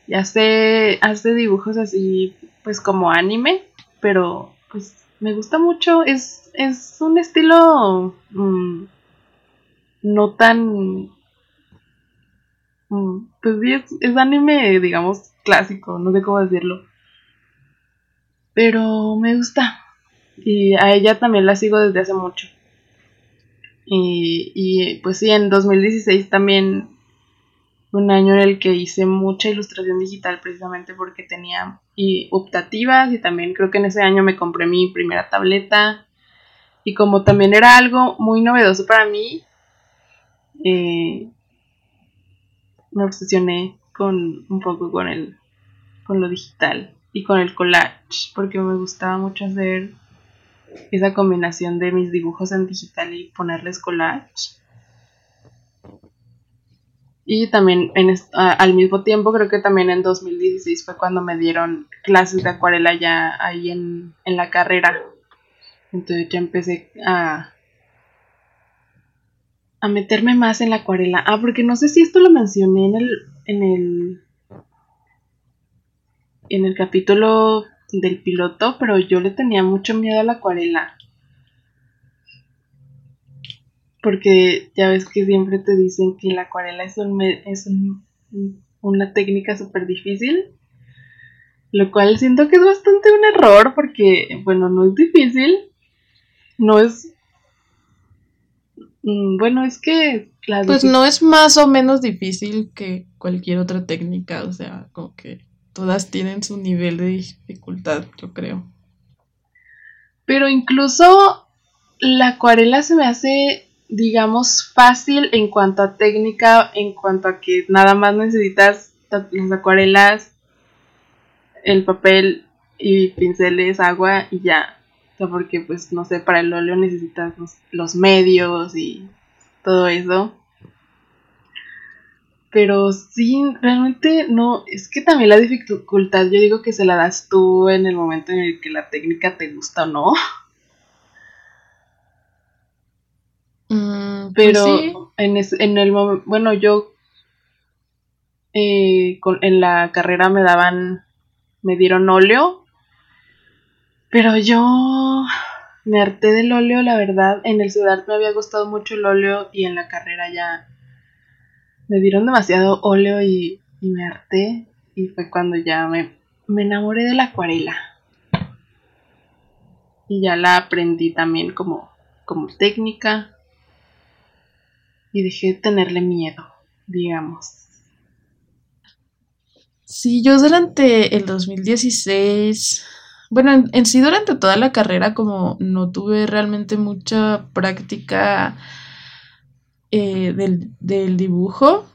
Y hace, hace dibujos así, pues como anime, pero pues me gusta mucho. Es, es un estilo mm, no tan... Mm, pues sí, es, anime, digamos, clásico, no sé cómo decirlo. Pero me gusta. Y a ella también la sigo desde hace mucho. Y, y pues sí, en 2016 también un año en el que hice mucha ilustración digital precisamente porque tenía y optativas y también creo que en ese año me compré mi primera tableta y como también era algo muy novedoso para mí eh, me obsesioné con un poco con el con lo digital y con el collage porque me gustaba mucho hacer esa combinación de mis dibujos en digital y ponerles collage y también en, al mismo tiempo, creo que también en 2016 fue cuando me dieron clases de acuarela ya ahí en, la carrera. Entonces ya empecé a, a meterme más en la acuarela. Ah, porque no sé si esto lo mencioné en el, en el, en el capítulo del piloto, pero yo le tenía mucho miedo a la acuarela. Porque ya ves que siempre te dicen que la acuarela es, es una técnica súper difícil, lo cual siento que es bastante un error porque, bueno, no es difícil, no es... Mm, bueno, es que... pues no es más o menos difícil que cualquier otra técnica, o sea, como que todas tienen su nivel de dificultad, yo creo. Pero incluso la acuarela se me hace digamos, fácil en cuanto a técnica, en cuanto a que nada más necesitas las acuarelas, el papel y pinceles, agua y ya. O sea, porque pues no sé, para el óleo necesitas los, medios y todo eso. Pero sí, realmente no, es que también la dificultad yo digo que se la das tú en el momento en el que la técnica te gusta o no. Mm, pues pero en, en, el momento, bueno, yo eh, en la carrera me daban, me dieron óleo, pero yo me harté del óleo, la verdad. En el ciudad me había gustado mucho el óleo y en la carrera ya me dieron demasiado óleo y, y me harté. Y fue cuando ya me, me enamoré de la acuarela. Y ya la aprendí también como, como técnica y dejé de tenerle miedo, digamos. Sí, yo durante el 2016, bueno, en, sí durante toda la carrera como no tuve realmente mucha práctica eh, del, dibujo,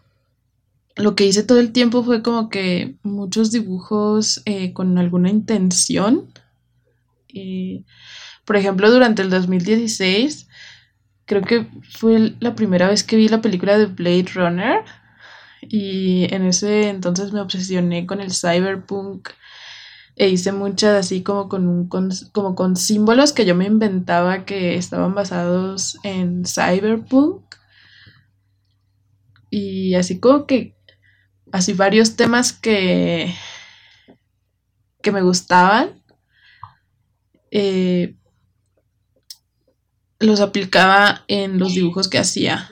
lo que hice todo el tiempo fue como que muchos dibujos eh, con alguna intención. Eh, por ejemplo, durante el 2016 creo que fue la primera vez que vi la película de Blade Runner y en ese entonces me obsesioné con el cyberpunk e hice muchas así como con, un, como con símbolos que yo me inventaba que estaban basados en cyberpunk. Y así como que, así varios temas que, que me gustaban. Eh, los aplicaba en los dibujos que hacía.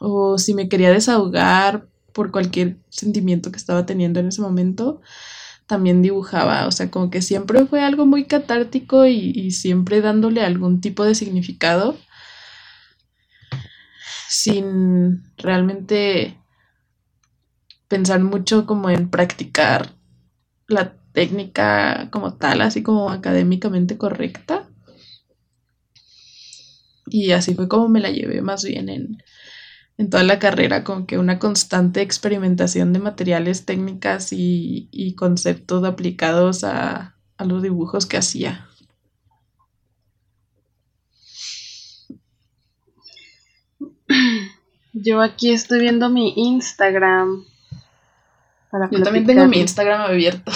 O si me quería desahogar por cualquier sentimiento que estaba teniendo en ese momento, también dibujaba, o sea, como que siempre fue algo muy catártico y, siempre dándole algún tipo de significado sin realmente pensar mucho como en practicar la técnica como tal, así como académicamente correcta. Y así fue como me la llevé más bien en, en toda la carrera, como que una constante experimentación de materiales, técnicas y, conceptos aplicados a, los dibujos que hacía. Yo aquí estoy viendo mi Instagram. Yo también tengo mi Instagram abierto.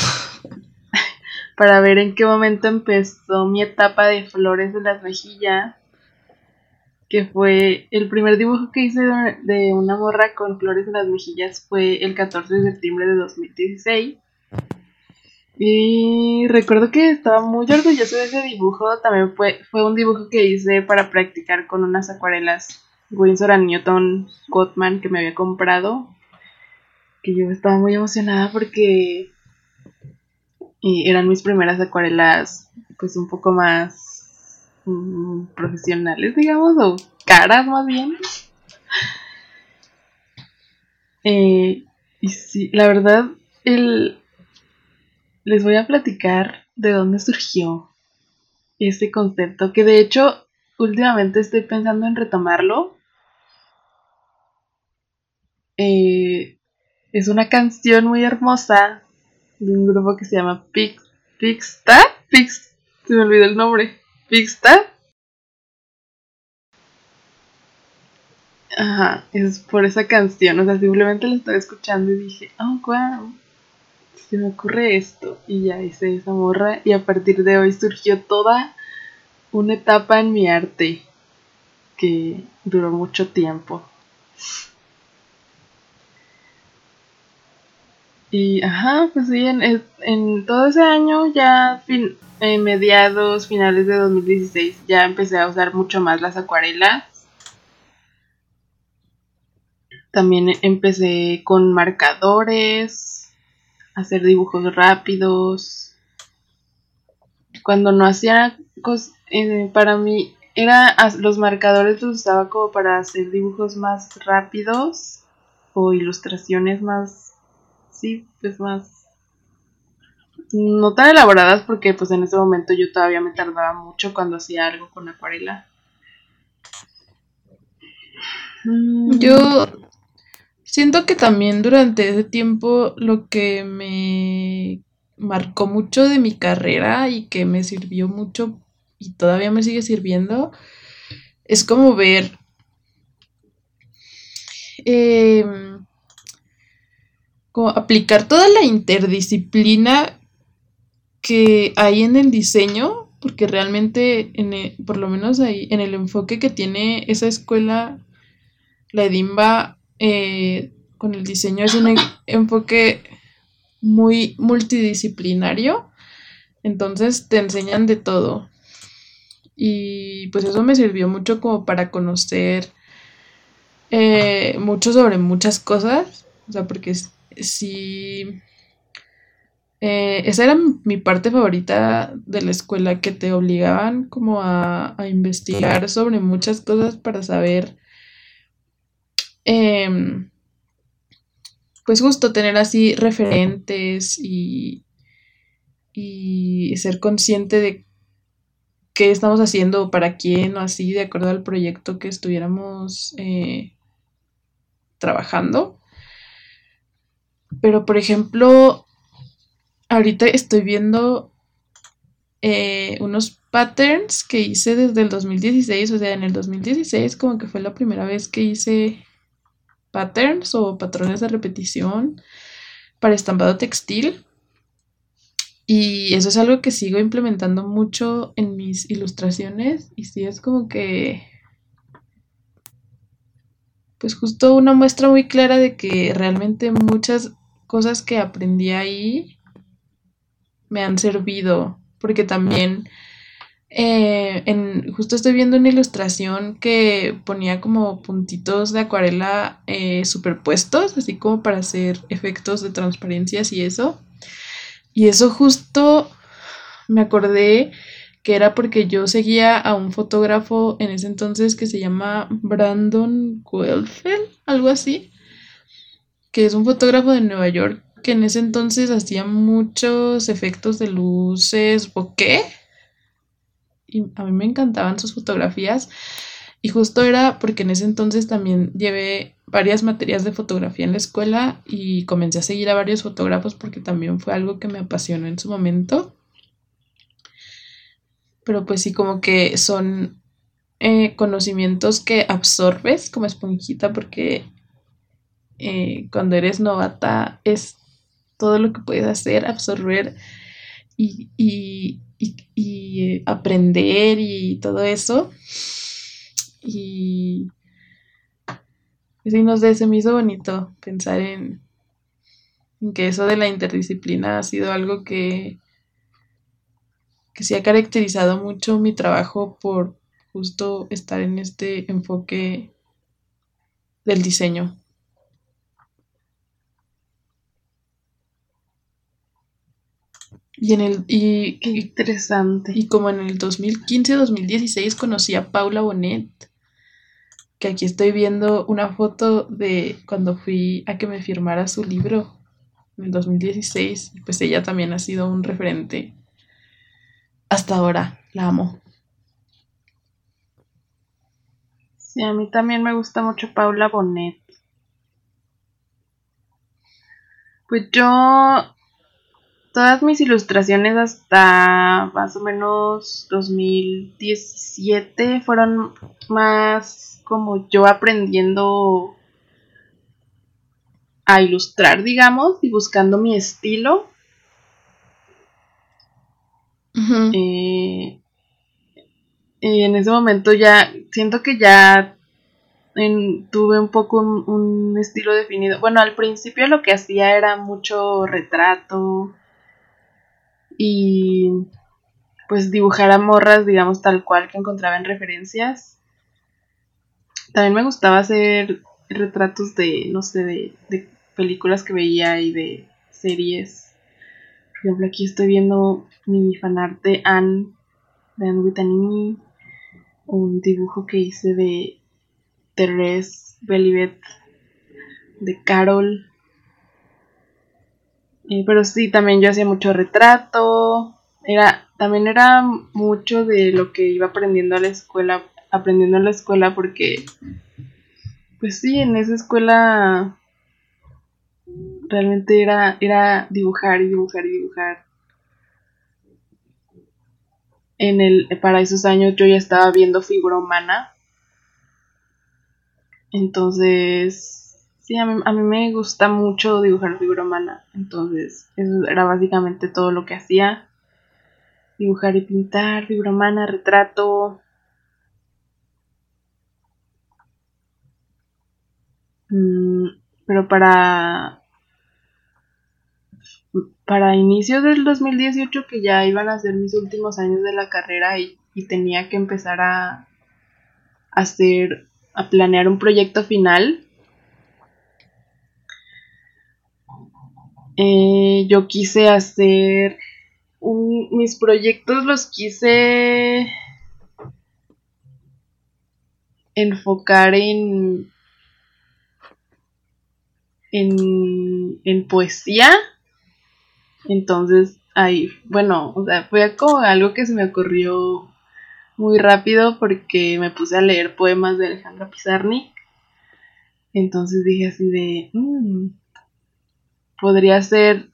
para ver en qué momento empezó mi etapa de flores de las mejillas que fue el primer dibujo que hice de una morra con flores en las mejillas fue el 14 de septiembre de 2016. Y recuerdo que estaba muy orgulloso de ese dibujo. También fue, fue un dibujo que hice para practicar con unas acuarelas Winsor Newton Gottman que me había comprado. Que yo estaba muy emocionada porque eran mis primeras acuarelas pues un poco más Mm, profesionales, digamos, o caras más bien. Eh, y sí, la verdad, el... les voy a platicar de dónde surgió ese concepto, que de hecho últimamente estoy pensando en retomarlo. Eh, es una canción muy hermosa de un grupo que se llama Pix, Pixta, Pix, se me olvidó el nombre. Ajá, es por esa canción, o sea, simplemente la estaba escuchando y dije, oh, wow, se me ocurre esto. Y ya hice esa morra y a partir de hoy surgió toda una etapa en mi arte que duró mucho tiempo. Y, ajá, pues sí, en, en todo ese año ya fin, en mediados, finales de 2016, ya empecé a usar mucho más las acuarelas. También empecé con marcadores, hacer dibujos rápidos. Cuando no hacía cosas, eh, para mí era los marcadores los usaba como para hacer dibujos más rápidos o ilustraciones más, sí, pues más no tan elaboradas porque pues en ese momento yo todavía me tardaba mucho cuando hacía algo con acuarela. Mm. Yo siento que también durante ese tiempo lo que me marcó mucho de mi carrera y que me sirvió mucho y todavía me sigue sirviendo es como ver em, como aplicar toda la interdisciplina que hay en el diseño, porque realmente, en e, por lo menos ahí, en el enfoque que tiene esa escuela, la Edimba, eh, con el diseño es un enfoque muy multidisciplinario, entonces te enseñan de todo. Y pues eso me sirvió mucho como para conocer eh, mucho sobre muchas cosas, o sea, porque si eh, esa era mi parte favorita de la escuela, que te obligaban como a, investigar sobre muchas cosas para saber, em, pues justo tener así referentes y, y ser consciente de qué estamos haciendo, para quién o así, de acuerdo al proyecto que estuviéramos eh, trabajando. Pero, por ejemplo, ahorita estoy viendo eh, unos patterns que hice desde el 2016, o sea, en el 2016 como que fue la primera vez que hice patterns o patrones de repetición para estampado textil. Y eso es algo que sigo implementando mucho en mis ilustraciones y sí es como que pues justo una muestra muy clara de que realmente muchas cosas que aprendí ahí me han servido, porque también eh, justo estoy viendo una ilustración que ponía como puntitos de acuarela eh, superpuestos, así como para hacer efectos de transparencias y eso. Y eso justo me acordé que era porque yo seguía a un fotógrafo en ese entonces que se llama Brandon Guelfeld, algo así, que es un fotógrafo de Nueva York que en ese entonces hacía muchos efectos de luces, bokeh. Y a mí me encantaban sus fotografías. Y justo era porque en ese entonces también llevé varias materias de fotografía en la escuela y comencé a seguir a varios fotógrafos porque también fue algo que me apasionó en su momento. Pero pues sí, como que son eh, conocimientos que absorbes como esponjita porque eh, cuando eres novata es todo lo que puedes hacer, absorber y, y, y, aprender y todo eso. Y sí, no sé, se me hizo bonito pensar en, en que eso de la interdisciplina ha sido algo que, que sí ha caracterizado mucho mi trabajo por justo estar en este enfoque del diseño. Y en el y, interesante. Y como en el 2015-2016 conocí a Paula Bonet, que aquí estoy viendo una foto de cuando fui a que me firmara su libro en el 2016, y pues ella también ha sido un referente hasta ahora, la amo. Sí, a mí también me gusta mucho Paula Bonet. Pues yo todas mis ilustraciones hasta más o menos 2017 fueron más como yo aprendiendo a ilustrar, digamos, y buscando mi estilo. Eh, y en ese momento ya siento que ya tuve un poco un, estilo definido. Bueno, al principio lo que hacía era mucho retrato, y pues dibujar a morras, digamos, tal cual que encontraba en referencias. También me gustaba hacer retratos de, no sé, de, películas que veía y de series. Por ejemplo, aquí estoy viendo mi fanart de Anne, de Anne Witanini, un dibujo que hice de Therese Belivet, de Carol, pero sí, también yo hacía mucho retrato. Era, también era mucho de lo que iba aprendiendo a la escuela, aprendiendo en la escuela porque, pues sí, en esa escuela realmente era, era dibujar y dibujar y dibujar. En el, para esos años yo ya estaba viendo figura humana. Entonces, Sí, a mí, a mí me gusta mucho dibujar figura humana, entonces eso era básicamente todo lo que hacía. Dibujar y pintar, figura humana, retrato. Mm, pero para para inicio del 2018 que ya iban a ser mis últimos años de la carrera y, y tenía que empezar a hacer a planear un proyecto final Eh, yo quise hacer mis proyectos los quise enfocar en en, en poesía. Entonces ahí bueno o sea fue como algo que se me ocurrió muy rápido porque me puse a leer poemas de Alejandra Pizarnik. Entonces dije así de mm, podría ser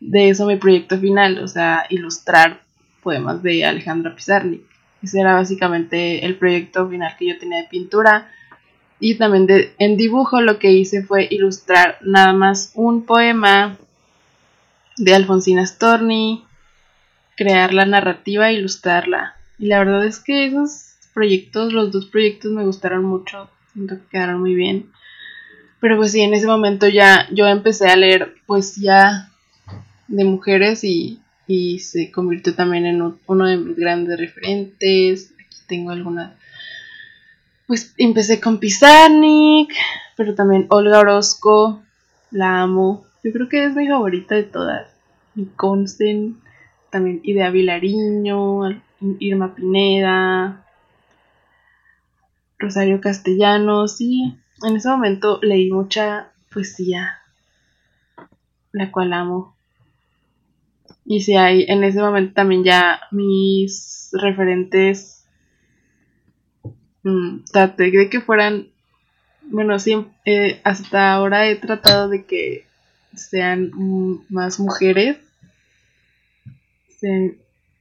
de eso mi proyecto final, o sea, ilustrar poemas de Alejandra Pizarnik. Ese era básicamente el proyecto final que yo tenía de pintura. Y también de, en dibujo lo que hice fue ilustrar nada más un poema de Alfonsina Storni, crear la narrativa e ilustrarla. Y la verdad es que esos proyectos, los dos proyectos me gustaron mucho, siento que quedaron muy bien. Pero pues sí, en ese momento ya yo empecé a leer poesía de mujeres y, y se convirtió también en uno de mis grandes referentes. Aquí tengo algunas. Pues empecé con Pizarnik, pero también Olga Orozco, la amo. Yo creo que es mi favorita de todas. Mi Consten, también Idea Vilariño, Irma Pineda, Rosario Castellanos, y en ese momento leí mucha poesía, la cual amo. Y si hay, en ese momento también ya mis referentes mm, traté de que fueran, bueno, siempre, eh, hasta ahora he tratado de que sean más mujeres.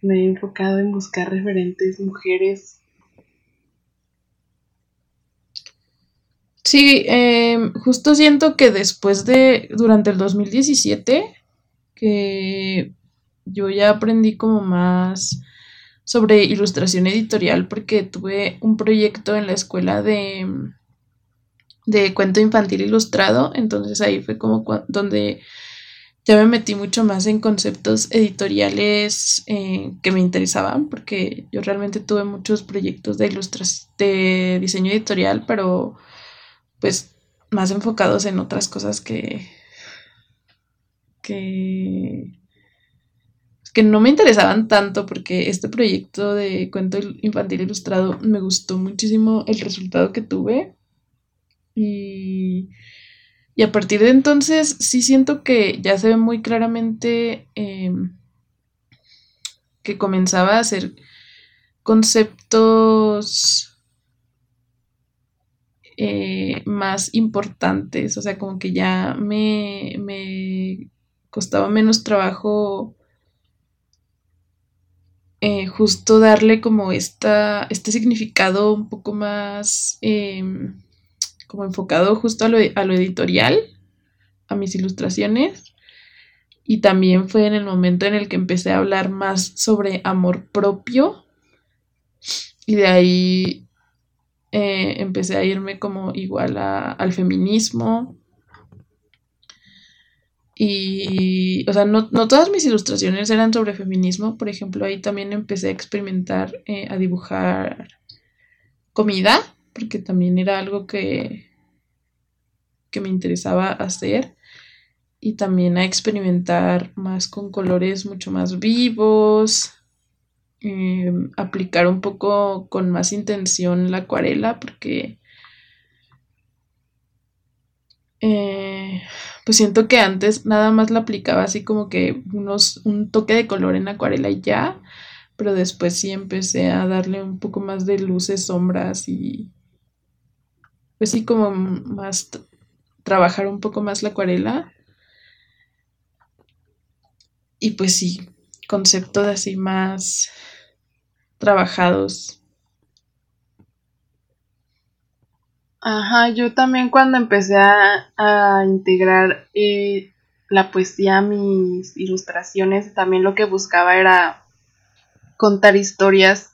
me he enfocado en buscar referentes mujeres. Sí, em, justo siento que después de, durante el 2017, que yo ya aprendí como más sobre ilustración editorial porque tuve un proyecto en la escuela de, de cuento infantil ilustrado, entonces ahí fue como donde ya me metí mucho más en conceptos editoriales eh, que me interesaban, porque yo realmente tuve muchos proyectos de de diseño editorial, pero pues más enfocados en otras cosas que que que no me interesaban tanto porque este proyecto de cuento infantil ilustrado me gustó muchísimo el resultado que tuve. Y, a partir de entonces sí siento que ya se ve muy claramente em, que comenzaba a hacer conceptos eh, más importantes, o sea, como que ya me, me costaba menos trabajo eh, justo darle como esta, este significado un poco más em, como enfocado justo a lo, a lo editorial, a mis ilustraciones. Y también fue en el momento en el que empecé a hablar más sobre amor propio. Y de ahí eh, empecé a irme como igual al feminismo. Y, o sea, no, todas mis ilustraciones eran sobre feminismo. Por ejemplo, ahí también empecé a experimentar, eh, a dibujar comida porque también era algo que, que me interesaba hacer y también a experimentar más con colores mucho más vivos, em, aplicar un poco con más intención la acuarela porque eh, pues siento que antes nada más la aplicaba así como que unos, un toque de color en acuarela y ya, pero después sí empecé a darle un poco más de luces, sombras y pues sí, como más trabajar un poco más la acuarela. Y pues sí, conceptos así más trabajados. Ajá, yo también cuando empecé a, integrar eh, la poesía a mis ilustraciones, también lo que buscaba era contar historias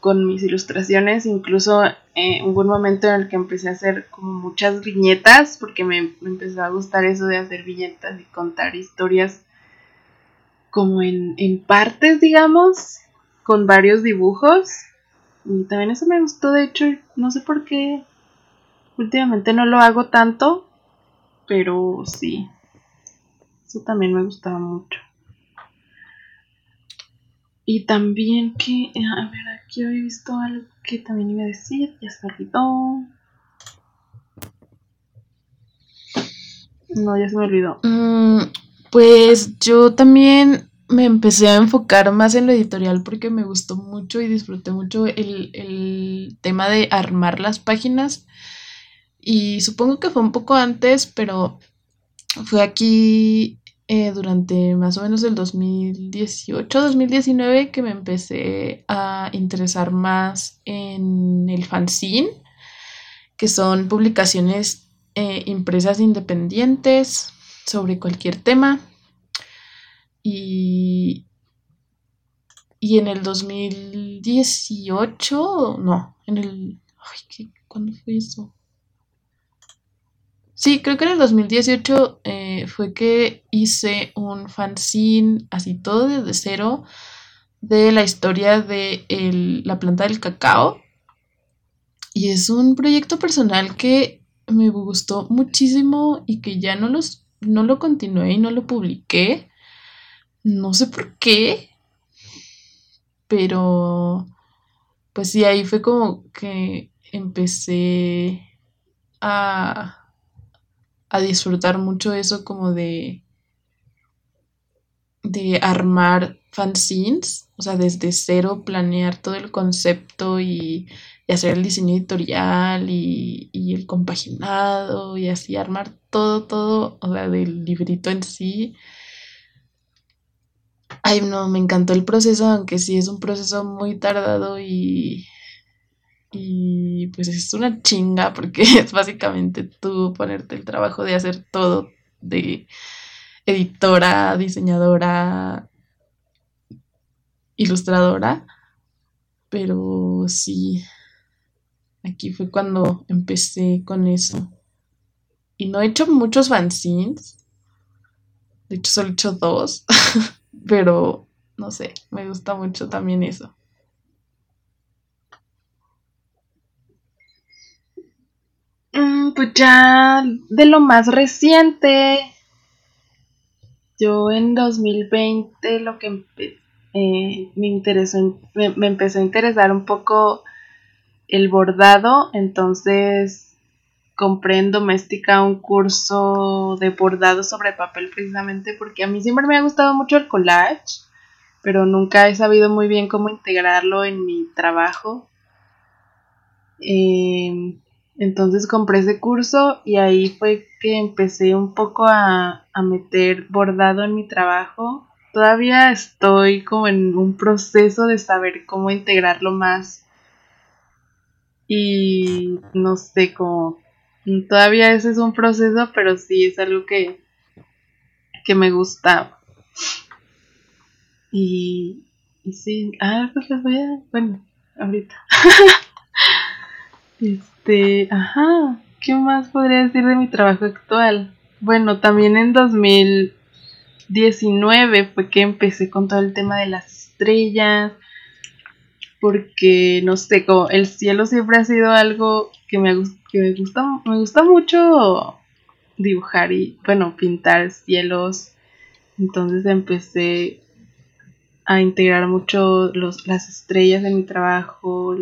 con mis ilustraciones. Incluso eh, hubo un momento en el que empecé a hacer como muchas viñetas, porque me, empezó a gustar eso de hacer viñetas y contar historias como en, en partes, digamos, con varios dibujos. Y también eso me gustó, de hecho, no sé por qué. Últimamente no lo hago tanto, pero sí. Eso también me gustaba mucho. Y también que, a ver, aquí había visto algo que también iba a decir, ya se olvidó. No, ya se me olvidó. Mm, pues yo también me empecé a enfocar más en lo editorial porque me gustó mucho y disfruté mucho el, el tema de armar las páginas. Y supongo que fue un poco antes, pero fue aquí eh, durante más o menos el 2018-2019 que me empecé a interesar más en el fanzine, que son publicaciones eh, impresas independientes sobre cualquier tema. Y, y en el 2018, no, en el... Ay, ¿qué? ¿Cuándo fue eso? Sí, creo que en el 2018 eh, fue que hice un fanzine así todo desde cero de la historia de la planta del cacao. Y es un proyecto personal que me gustó muchísimo y que ya no, los, no lo continué y no lo publiqué. No sé por qué, pero pues sí, ahí fue como que empecé a a disfrutar mucho eso como de de armar fanzines, o sea, desde cero planear todo el concepto y, hacer el diseño editorial y, y, el compaginado y así armar todo, todo, o sea, del librito en sí. Ay, no, me encantó el proceso, aunque sí es un proceso muy tardado y, y pues es una chinga porque es básicamente tú ponerte el trabajo de hacer todo, de editora, diseñadora, ilustradora. Pero sí, aquí fue cuando empecé con eso. Y no he hecho muchos fanzines. De hecho, solo he hecho dos. pero no sé, me gusta mucho también eso. Mm, pues ya de lo más reciente, yo en 2020 lo que eh, me interesó, me, empezó a interesar un poco el bordado, entonces compré en Doméstica un curso de bordado sobre papel precisamente porque a mí siempre me ha gustado mucho el collage, pero nunca he sabido muy bien cómo integrarlo en mi trabajo. Eh, entonces compré ese curso y ahí fue que empecé un poco a, meter bordado en mi trabajo. Todavía estoy como en un proceso de saber cómo integrarlo más. Y no sé cómo. Todavía ese es un proceso, pero sí es algo que, que me gusta. Y, y sí, ah, pues les voy a. Bueno, ahorita. Este, ajá, ¿qué más podría decir de mi trabajo actual? Bueno, también en 2019 fue que empecé con todo el tema de las estrellas, porque no sé, como el cielo siempre ha sido algo que me, que me gusta, me gusta mucho dibujar y, bueno, pintar cielos. Entonces empecé a integrar mucho los, las estrellas en mi trabajo,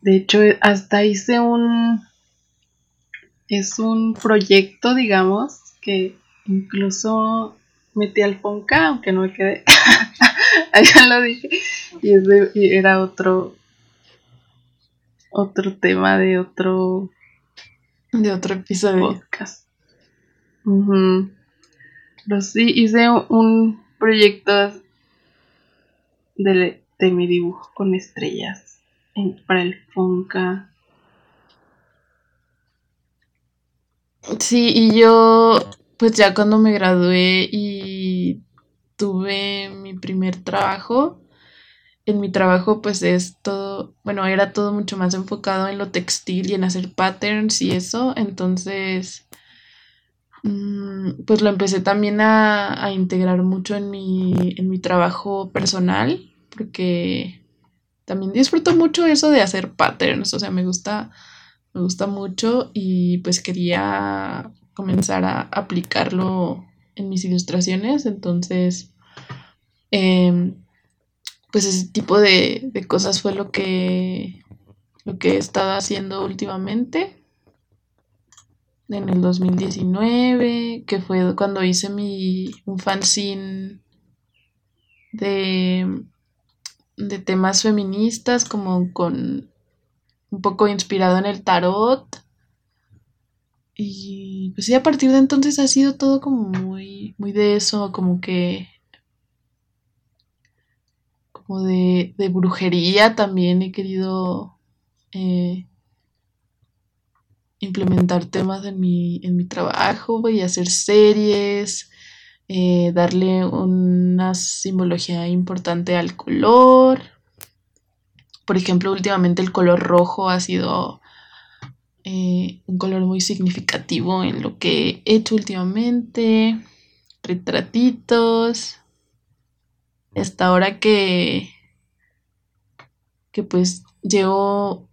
de hecho, hasta hice un... Es un proyecto, digamos, que incluso metí al Fonca, aunque no me quedé. Allá lo dije. Y, era otro... Otro tema de otro... De otro episodio. Podcast. Pero sí, hice un proyecto de, de mi dibujo con estrellas para el Fonca. Sí, y yo, pues ya cuando me gradué y tuve mi primer trabajo, en mi trabajo pues es todo, bueno, era todo mucho más enfocado en lo textil y en hacer patterns y eso, entonces mm, pues lo empecé también a, a integrar mucho en mi, en mi trabajo personal, porque también disfruto mucho eso de hacer patterns, o sea, me gusta, me gusta mucho y pues quería comenzar a aplicarlo en mis ilustraciones, entonces, em, pues ese tipo de, de, cosas fue lo que, lo que he estado haciendo últimamente. En el 2019, que fue cuando hice mi, un fanzine de de temas feministas, como con un poco inspirado en el tarot. Y pues sí, a partir de entonces ha sido todo como muy, muy de eso, como que... como de, de brujería también he querido eh, implementar temas en mi, en mi trabajo y hacer series eh, darle una simbología importante al color. Por ejemplo, últimamente el color rojo ha sido eh, un color muy significativo en lo que he hecho últimamente. Retratitos. Hasta ahora que, que pues llevo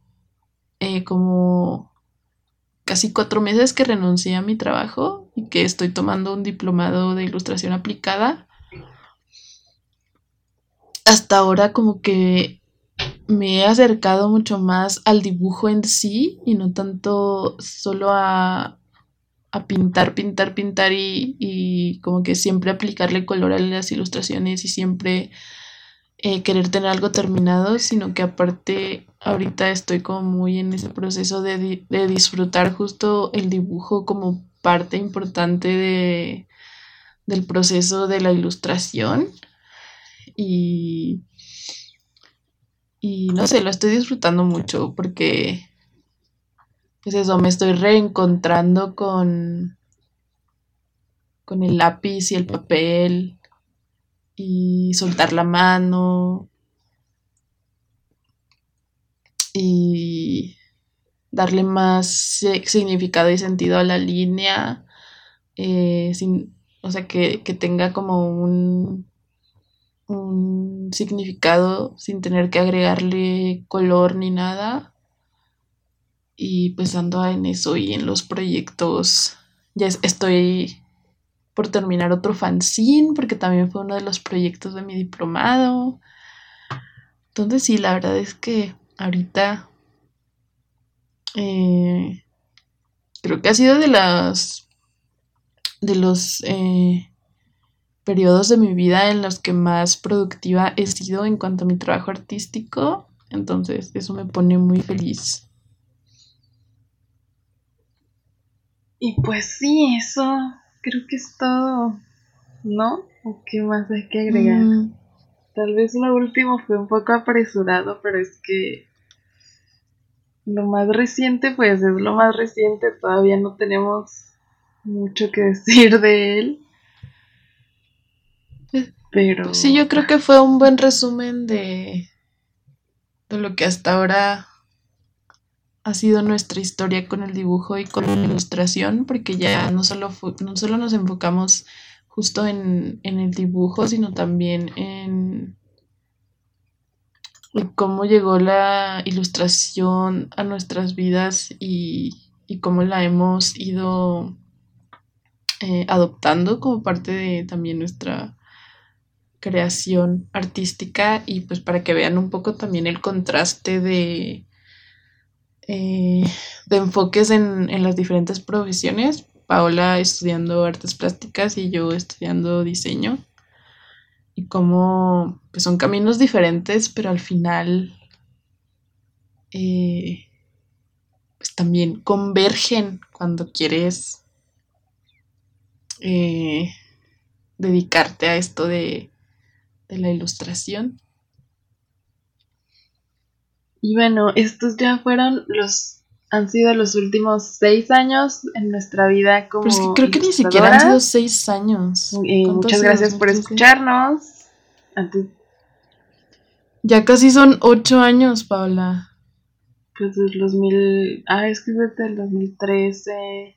eh, como casi cuatro meses que renuncié a mi trabajo y que estoy tomando un diplomado de ilustración aplicada. Hasta ahora como que me he acercado mucho más al dibujo en sí y no tanto solo a, a pintar, pintar, pintar y, y, como que siempre aplicarle color a las ilustraciones y siempre eh, querer tener algo terminado, sino que aparte ahorita estoy como muy en ese proceso de, de disfrutar justo el dibujo como parte importante de, del proceso de la ilustración. Y y no sé, lo estoy disfrutando mucho porque, pues eso, me estoy reencontrando con, con el lápiz y el papel y soltar la mano y darle más significado y sentido a la línea, eh, sin, o sea, que, que tenga como un un significado sin tener que agregarle color ni nada. Y pues en eso y en los proyectos. Ya estoy por terminar otro fanzine porque también fue uno de los proyectos de mi diplomado. Entonces sí, la verdad es que ahorita eh, creo que ha sido de las de los eh, periodos de mi vida en los que más productiva he sido en cuanto a mi trabajo artístico. Entonces eso me pone muy feliz. Y pues sí, eso creo que es todo, ¿no? ¿O qué más hay que agregar? Mm. Tal vez lo último fue un poco apresurado, pero es que lo más reciente, pues es lo más reciente, todavía no tenemos mucho que decir de él. Pero. Sí, yo creo que fue un buen resumen de, de lo que hasta ahora ha sido nuestra historia con el dibujo y con la ilustración, porque ya no solo, no solo nos enfocamos justo en, el dibujo, sino también en, cómo llegó la ilustración a nuestras vidas y, cómo la hemos ido eh, adoptando como parte de también nuestra creación artística. Y pues para que vean un poco también el contraste de, eh, de enfoques en, las diferentes profesiones. Paola estudiando artes plásticas y yo estudiando diseño. Y como pues son caminos diferentes, pero al final eh, pues también convergen cuando quieres eh, dedicarte a esto de, de la ilustración. Y bueno, estos ya fueron los, han sido los últimos seis años en nuestra vida como. Pero creo que ni siquiera han sido seis años. Eh, muchas gracias por escucharnos. Antes... Ya casi son ocho años, Paula. Pues del 2000. Ah, es que desde el 2013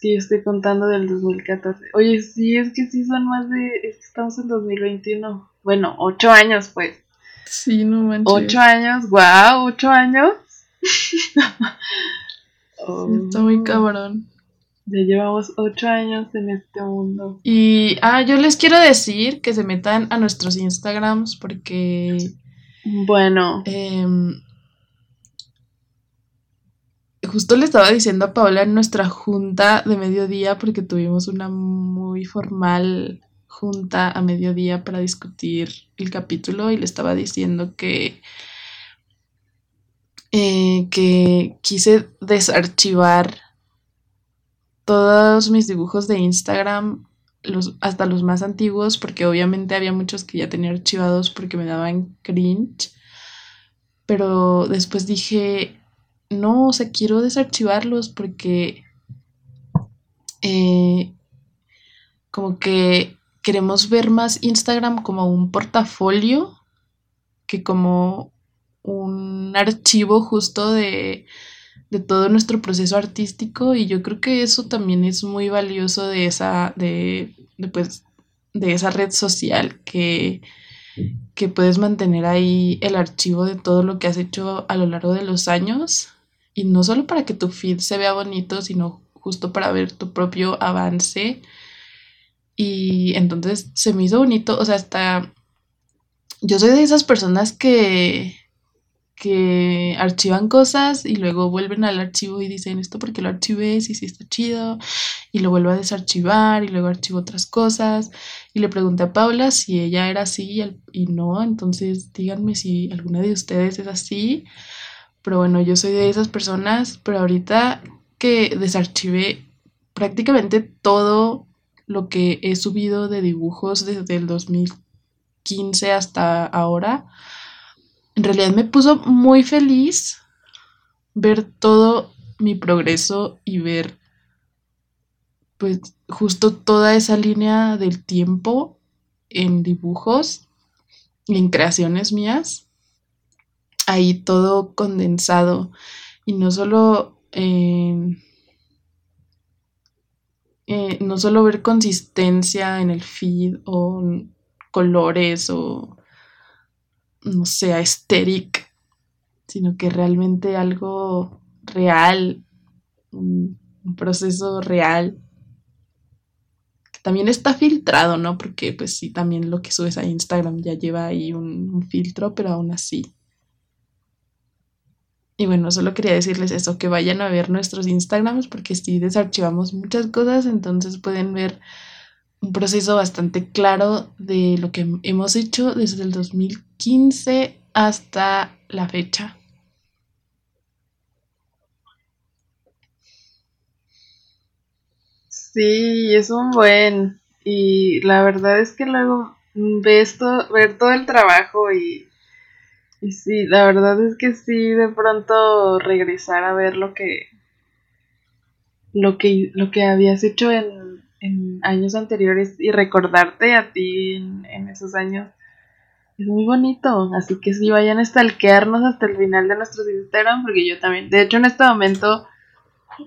que yo estoy contando del 2014. Oye, sí, es que sí son más de. Es que estamos en 2021. Bueno, ocho años, pues. Sí, no manches. Ocho años, wow, ocho años. está muy cabrón. Ya llevamos ocho años en este mundo. Y, ah, yo les quiero decir que se metan a nuestros Instagrams porque. Bueno. Eh, justo le estaba diciendo a Paola en nuestra junta de mediodía, porque tuvimos una muy formal junta a mediodía para discutir el capítulo y le estaba diciendo que, eh, que quise desarchivar todos mis dibujos de Instagram, los, hasta los más antiguos, porque obviamente había muchos que ya tenía archivados porque me daban cringe. Pero después dije, no, o sea, quiero desarchivarlos porque eh, como que queremos ver más Instagram como un portafolio que como un archivo justo de, de todo nuestro proceso artístico y yo creo que eso también es muy valioso de esa, de, de, pues, de esa red social que, que puedes mantener ahí el archivo de todo lo que has hecho a lo largo de los años y no solo para que tu feed se vea bonito, sino justo para ver tu propio avance. Y entonces se me hizo bonito, o sea, hasta yo soy de esas personas que que archivan cosas y luego vuelven al archivo y dicen esto porque lo archivé, si sí está chido, y lo vuelvo a desarchivar y luego archivo otras cosas. Y le pregunté a Paula si ella era así y no, entonces díganme si alguna de ustedes es así. Pero bueno, yo soy de esas personas, pero ahorita que desarchivé prácticamente todo lo que he subido de dibujos desde el 2015 hasta ahora, en realidad me puso muy feliz ver todo mi progreso y ver pues justo toda esa línea del tiempo en dibujos y en creaciones mías. Ahí todo condensado. Y no solo eh, eh, no solo ver consistencia en el feed o colores o no sea aesthetic, sino que realmente algo real, un, proceso real, que también está filtrado, ¿no? Porque pues sí, también lo que subes a Instagram ya lleva ahí un, un filtro, pero aún así. Y bueno, solo quería decirles eso, que vayan a ver nuestros Instagrams porque sí desarchivamos muchas cosas, entonces pueden ver un proceso bastante claro de lo que hemos hecho desde el 2015 hasta la fecha. Sí, es un buen. Y la verdad es que luego ves todo, ver todo el trabajo y, y sí, la verdad es que sí, de pronto regresar a ver lo que lo que lo que habías hecho en en años anteriores y recordarte a ti en, esos años es muy bonito. Así que sí, vayan a stalkearnos hasta el final de nuestros Instagram, porque yo también, de hecho en este momento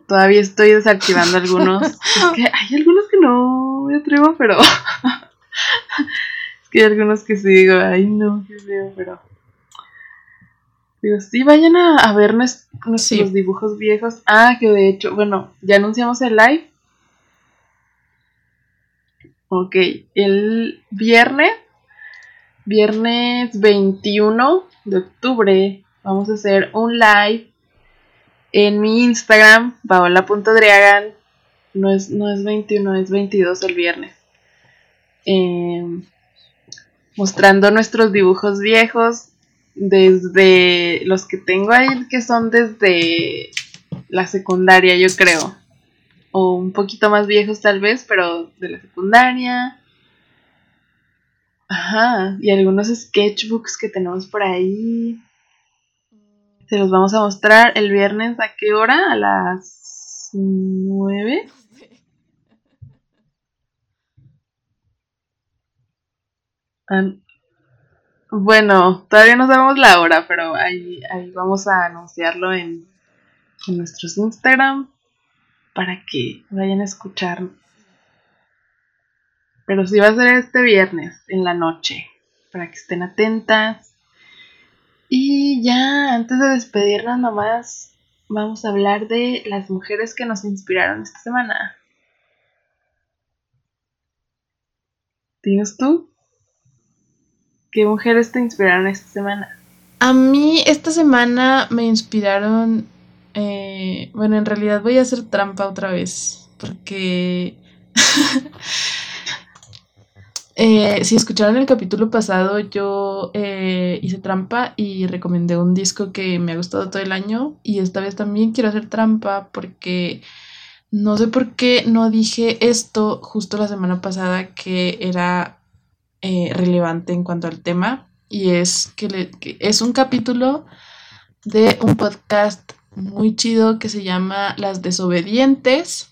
todavía estoy desarchivando algunos. es que hay algunos que no me atrevo, pero es que hay algunos que sí digo, ay no, qué feo, pero... Digo, sí, vayan a, ver nuestros dibujos viejos. Ah, que de hecho, bueno, ya anunciamos el live Ok, el viernes, viernes 21 de octubre, vamos a hacer un live en mi Instagram, paola.driagan. No es, no es 21, es 22 el viernes. Em, mostrando nuestros dibujos viejos, desde los que tengo ahí, que son desde la secundaria, yo creo o un poquito más viejos tal vez, pero de la secundaria. Ajá, y algunos sketchbooks que tenemos por ahí. Se los vamos a mostrar el viernes a qué hora? A las 9. Bueno, todavía no sabemos la hora, pero ahí, ahí vamos a anunciarlo en, en nuestros Instagram para que vayan a escuchar. Pero sí va a ser este viernes en la noche, para que estén atentas. Y ya, antes de despedirnos nomás, vamos a hablar de las mujeres que nos inspiraron esta semana. ¿Tienes tú? ¿Qué mujeres te inspiraron esta semana? A mí esta semana me inspiraron eh, bueno, en realidad voy a hacer trampa otra vez. Porque. Eh, si escucharon el capítulo pasado, yo eh, hice trampa y recomendé un disco que me ha gustado todo el año. Y esta vez también quiero hacer trampa porque no sé por qué no dije esto justo la semana pasada que era relevante en cuanto al tema. Y es que es un capítulo de un podcast muy chido que se llama Las Desobedientes.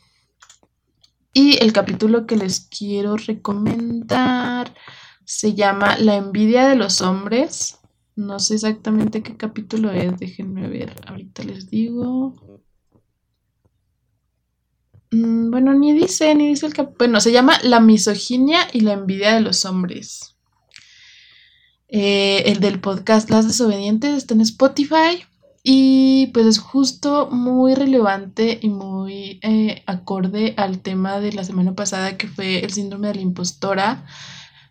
Y el capítulo que les quiero recomendar se llama La envidia de los hombres. No sé exactamente qué capítulo es, déjenme ver, ahorita les digo. Mm, bueno, ni dice, ni dice el capítulo. Bueno, se llama La misoginia y la envidia de los hombres. Eh, el del podcast Las Desobedientes está en Spotify. Y pues es justo muy relevante y muy eh, acorde al tema de la semana pasada que fue el síndrome de la impostora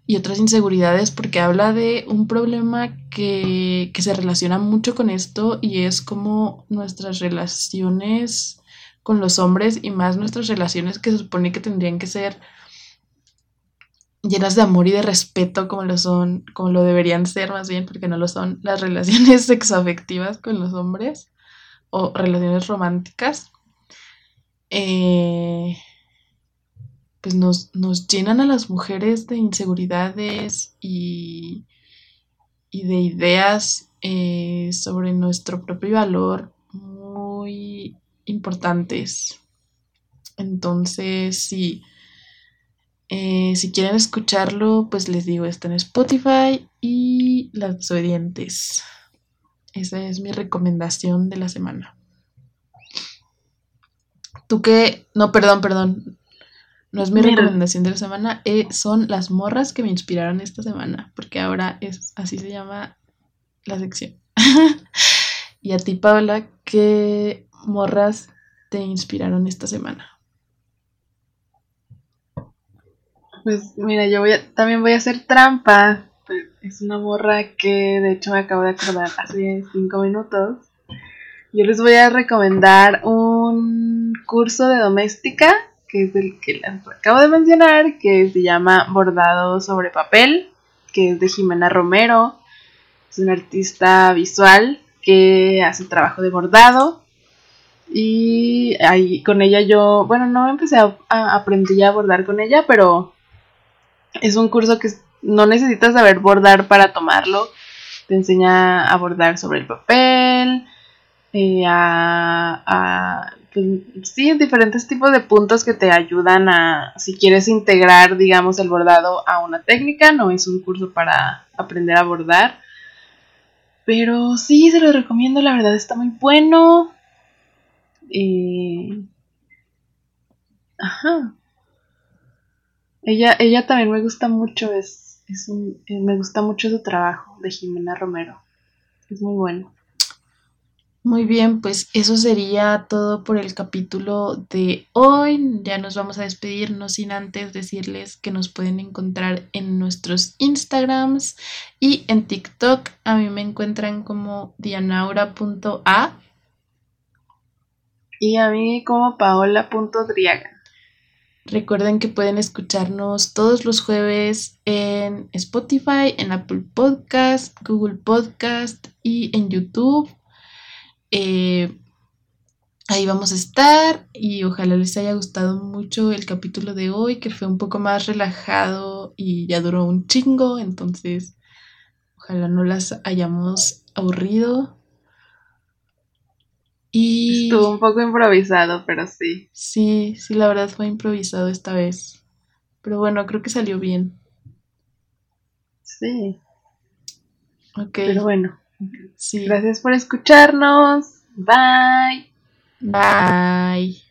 y otras inseguridades porque habla de un problema que, que se relaciona mucho con esto y es como nuestras relaciones con los hombres y más nuestras relaciones que se supone que tendrían que ser llenas de amor y de respeto como lo son, como lo deberían ser más bien, porque no lo son las relaciones sexoafectivas con los hombres o relaciones románticas, eh, pues nos, llenan a las mujeres de inseguridades y, y de ideas eh, sobre nuestro propio valor muy importantes. Entonces, sí eh, si quieren escucharlo, pues les digo, está en Spotify y Las Desobedientes. Esa es mi recomendación de la semana. ¿Tú qué? No, perdón, perdón. No es mi recomendación de la semana, eh, son las morras que me inspiraron esta semana, porque ahora es así se llama la sección. y a ti, Paula, ¿qué morras te inspiraron esta semana? Pues mira, yo voy también voy a hacer trampa. Es una morra que de hecho me acabo de acordar hace cinco minutos. Yo les voy a recomendar un curso de doméstica, que es el que les acabo de mencionar, que se llama Bordado sobre papel, que es de Jimena Romero. Es una artista visual que hace trabajo de bordado. Y ahí con ella yo, bueno, no empecé a, a aprender a bordar con ella, pero es un curso que no necesitas saber bordar para tomarlo. Te enseña a bordar sobre el papel, eh, a, a pues, sí, diferentes tipos de puntos que te ayudan a, si quieres integrar, digamos, el bordado a una técnica, no es un curso para aprender a bordar. Pero sí, se lo recomiendo, la verdad está muy bueno. Eh, ajá. Ella, ella también me gusta mucho, es, es un, eh, me gusta mucho su trabajo de Jimena Romero. Es muy bueno. Muy bien, pues eso sería todo por el capítulo de hoy. Ya nos vamos a despedir, no sin antes decirles que nos pueden encontrar en nuestros Instagrams y en TikTok. A mí me encuentran como dianaura.a. Y a mí como paola.driaga. Recuerden que pueden escucharnos todos los jueves en Spotify, en Apple Podcast, Google Podcast y en YouTube. Eh, ahí vamos a estar y ojalá les haya gustado mucho el capítulo de hoy que fue un poco más relajado y ya duró un chingo, entonces ojalá no las hayamos aburrido. Estuvo un poco improvisado, pero sí. Sí, sí, la verdad fue improvisado esta vez. Pero bueno, creo que salió bien. Sí. Ok. Pero bueno. Sí. Gracias por escucharnos. Bye. Bye.